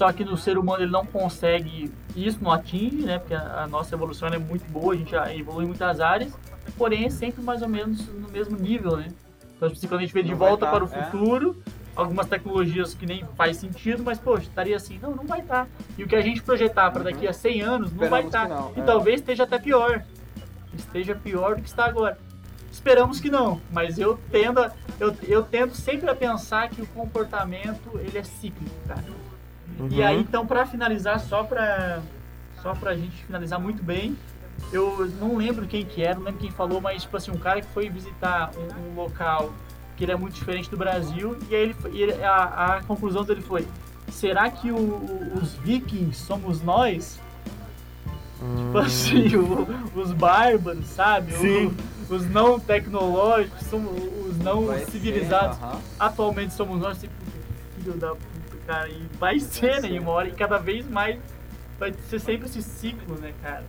Só que no ser humano ele não consegue. Isso não atinge, né? Porque a, a nossa evolução é muito boa, a gente evolui em muitas áreas. Porém, é sempre mais ou menos no mesmo nível, né? Então, tipo, quando a gente vê de volta vai tá, para o é. futuro, algumas tecnologias que nem faz sentido, mas, poxa, estaria assim. Não, não vai estar. E o que a gente projetar para daqui a 100 anos não vai Esperamos estar. que não, E é. talvez esteja até pior. Esteja pior do que está agora. Esperamos que não, mas eu tendo, eu, eu tendo sempre a pensar que o comportamento ele é cíclico, cara. E Uhum. aí, então, pra finalizar, só pra, só pra gente finalizar muito bem, eu não lembro quem que era, não lembro quem falou, mas, tipo assim, um cara que foi visitar um, um local que ele é muito diferente do Brasil, e aí ele, e ele- a, a conclusão dele foi, será que o- o- os vikings somos nós? Tipo assim, o- os bárbaros, sabe? O- Sim. os não tecnológicos, somos os não Vai ser, civilizados aham. atualmente somos nós, tipo, filho da puta, cara, e vai ser, né, ser. em uma hora, e cada vez mais vai ser sempre esse ciclo, né, cara.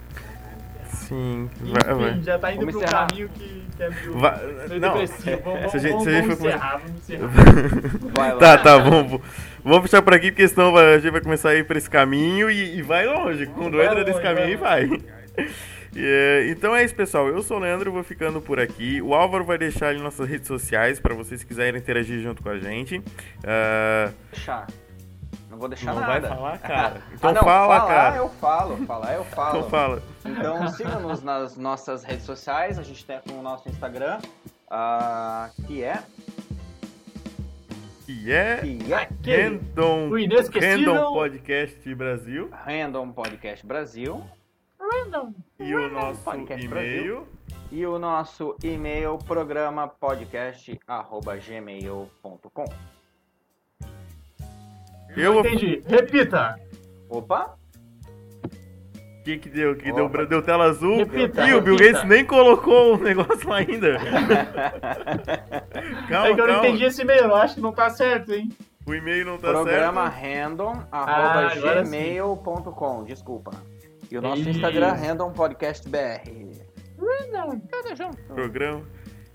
Sim. Enfim, Vai, vai. já tá indo Vamos pro encerrar. caminho que, que é meio, Vai- meio não, depressivo. Vamos, se a gente- vamos, se a gente vamos for encerrar, vamos encerrar. Vai lá. Tá, tá, vamos, vamos fechar por aqui, porque senão vai- a gente vai começar a ir pra esse caminho e, e vai longe. Quando Vai entra nesse longe, caminho, vai vai. E, é, então é isso, pessoal. Eu sou o Leandro, vou ficando por aqui. O Álvaro vai deixar ali nossas redes sociais pra vocês quiserem interagir junto com a gente. Deixar. Não vou deixar não nada. vai falar, cara. Então ah, não, fala, falar cara. eu falo, falar eu falo. Então fala. Então siga-nos nas nossas redes sociais, a gente tem o nosso Instagram, ah, que é, Que é que é Random, o inesquecível- Random Podcast Brasil. Random Podcast Brasil Random. E o nosso Podcast e-mail. e o nosso e-mail programa podcast@gmail.com. Eu vou. Entendi. Repita. Opa, O que, que deu? Que deu, deu tela azul? Repita, Ih, o Bill. Gates nem colocou o negócio lá ainda. calma, é que eu não entendi esse e-mail, eu acho que não tá certo, hein? O e-mail não tá programa certo. random Ah, desculpa. E o nosso Isso. Instagram Random Podcast BR. Programa.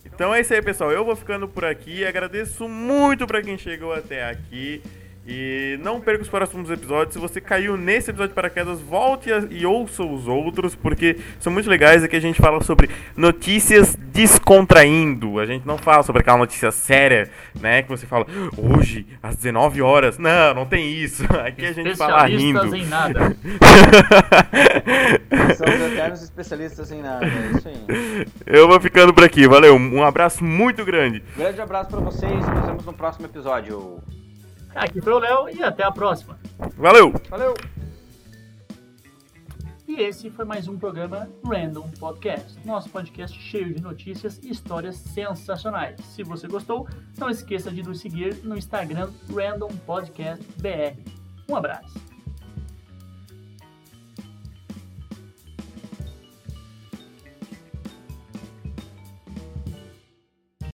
Então é isso aí, pessoal. Eu vou ficando por aqui. Agradeço muito pra quem chegou até aqui. E não perca os próximos episódios. Se você caiu nesse episódio de paraquedas, volte a- e ouça os outros, porque são muito legais. Aqui a gente fala sobre notícias descontraindo. A gente não fala sobre aquela notícia séria, né? Que você fala, hoje, às 19 horas. Não, não tem isso. Aqui a gente fala rindo. Especialistas em nada. São os eternos especialistas em nada, é isso aí. Eu vou ficando por aqui. Valeu. Um abraço muito grande. Grande abraço pra vocês, nos vemos no próximo episódio. Aqui foi o Léo e até a próxima. Valeu! Valeu! E esse foi mais um programa Random Podcast, nosso podcast cheio de notícias e histórias sensacionais. Se você gostou, não esqueça de nos seguir no Instagram Random Podcast BR. Um abraço.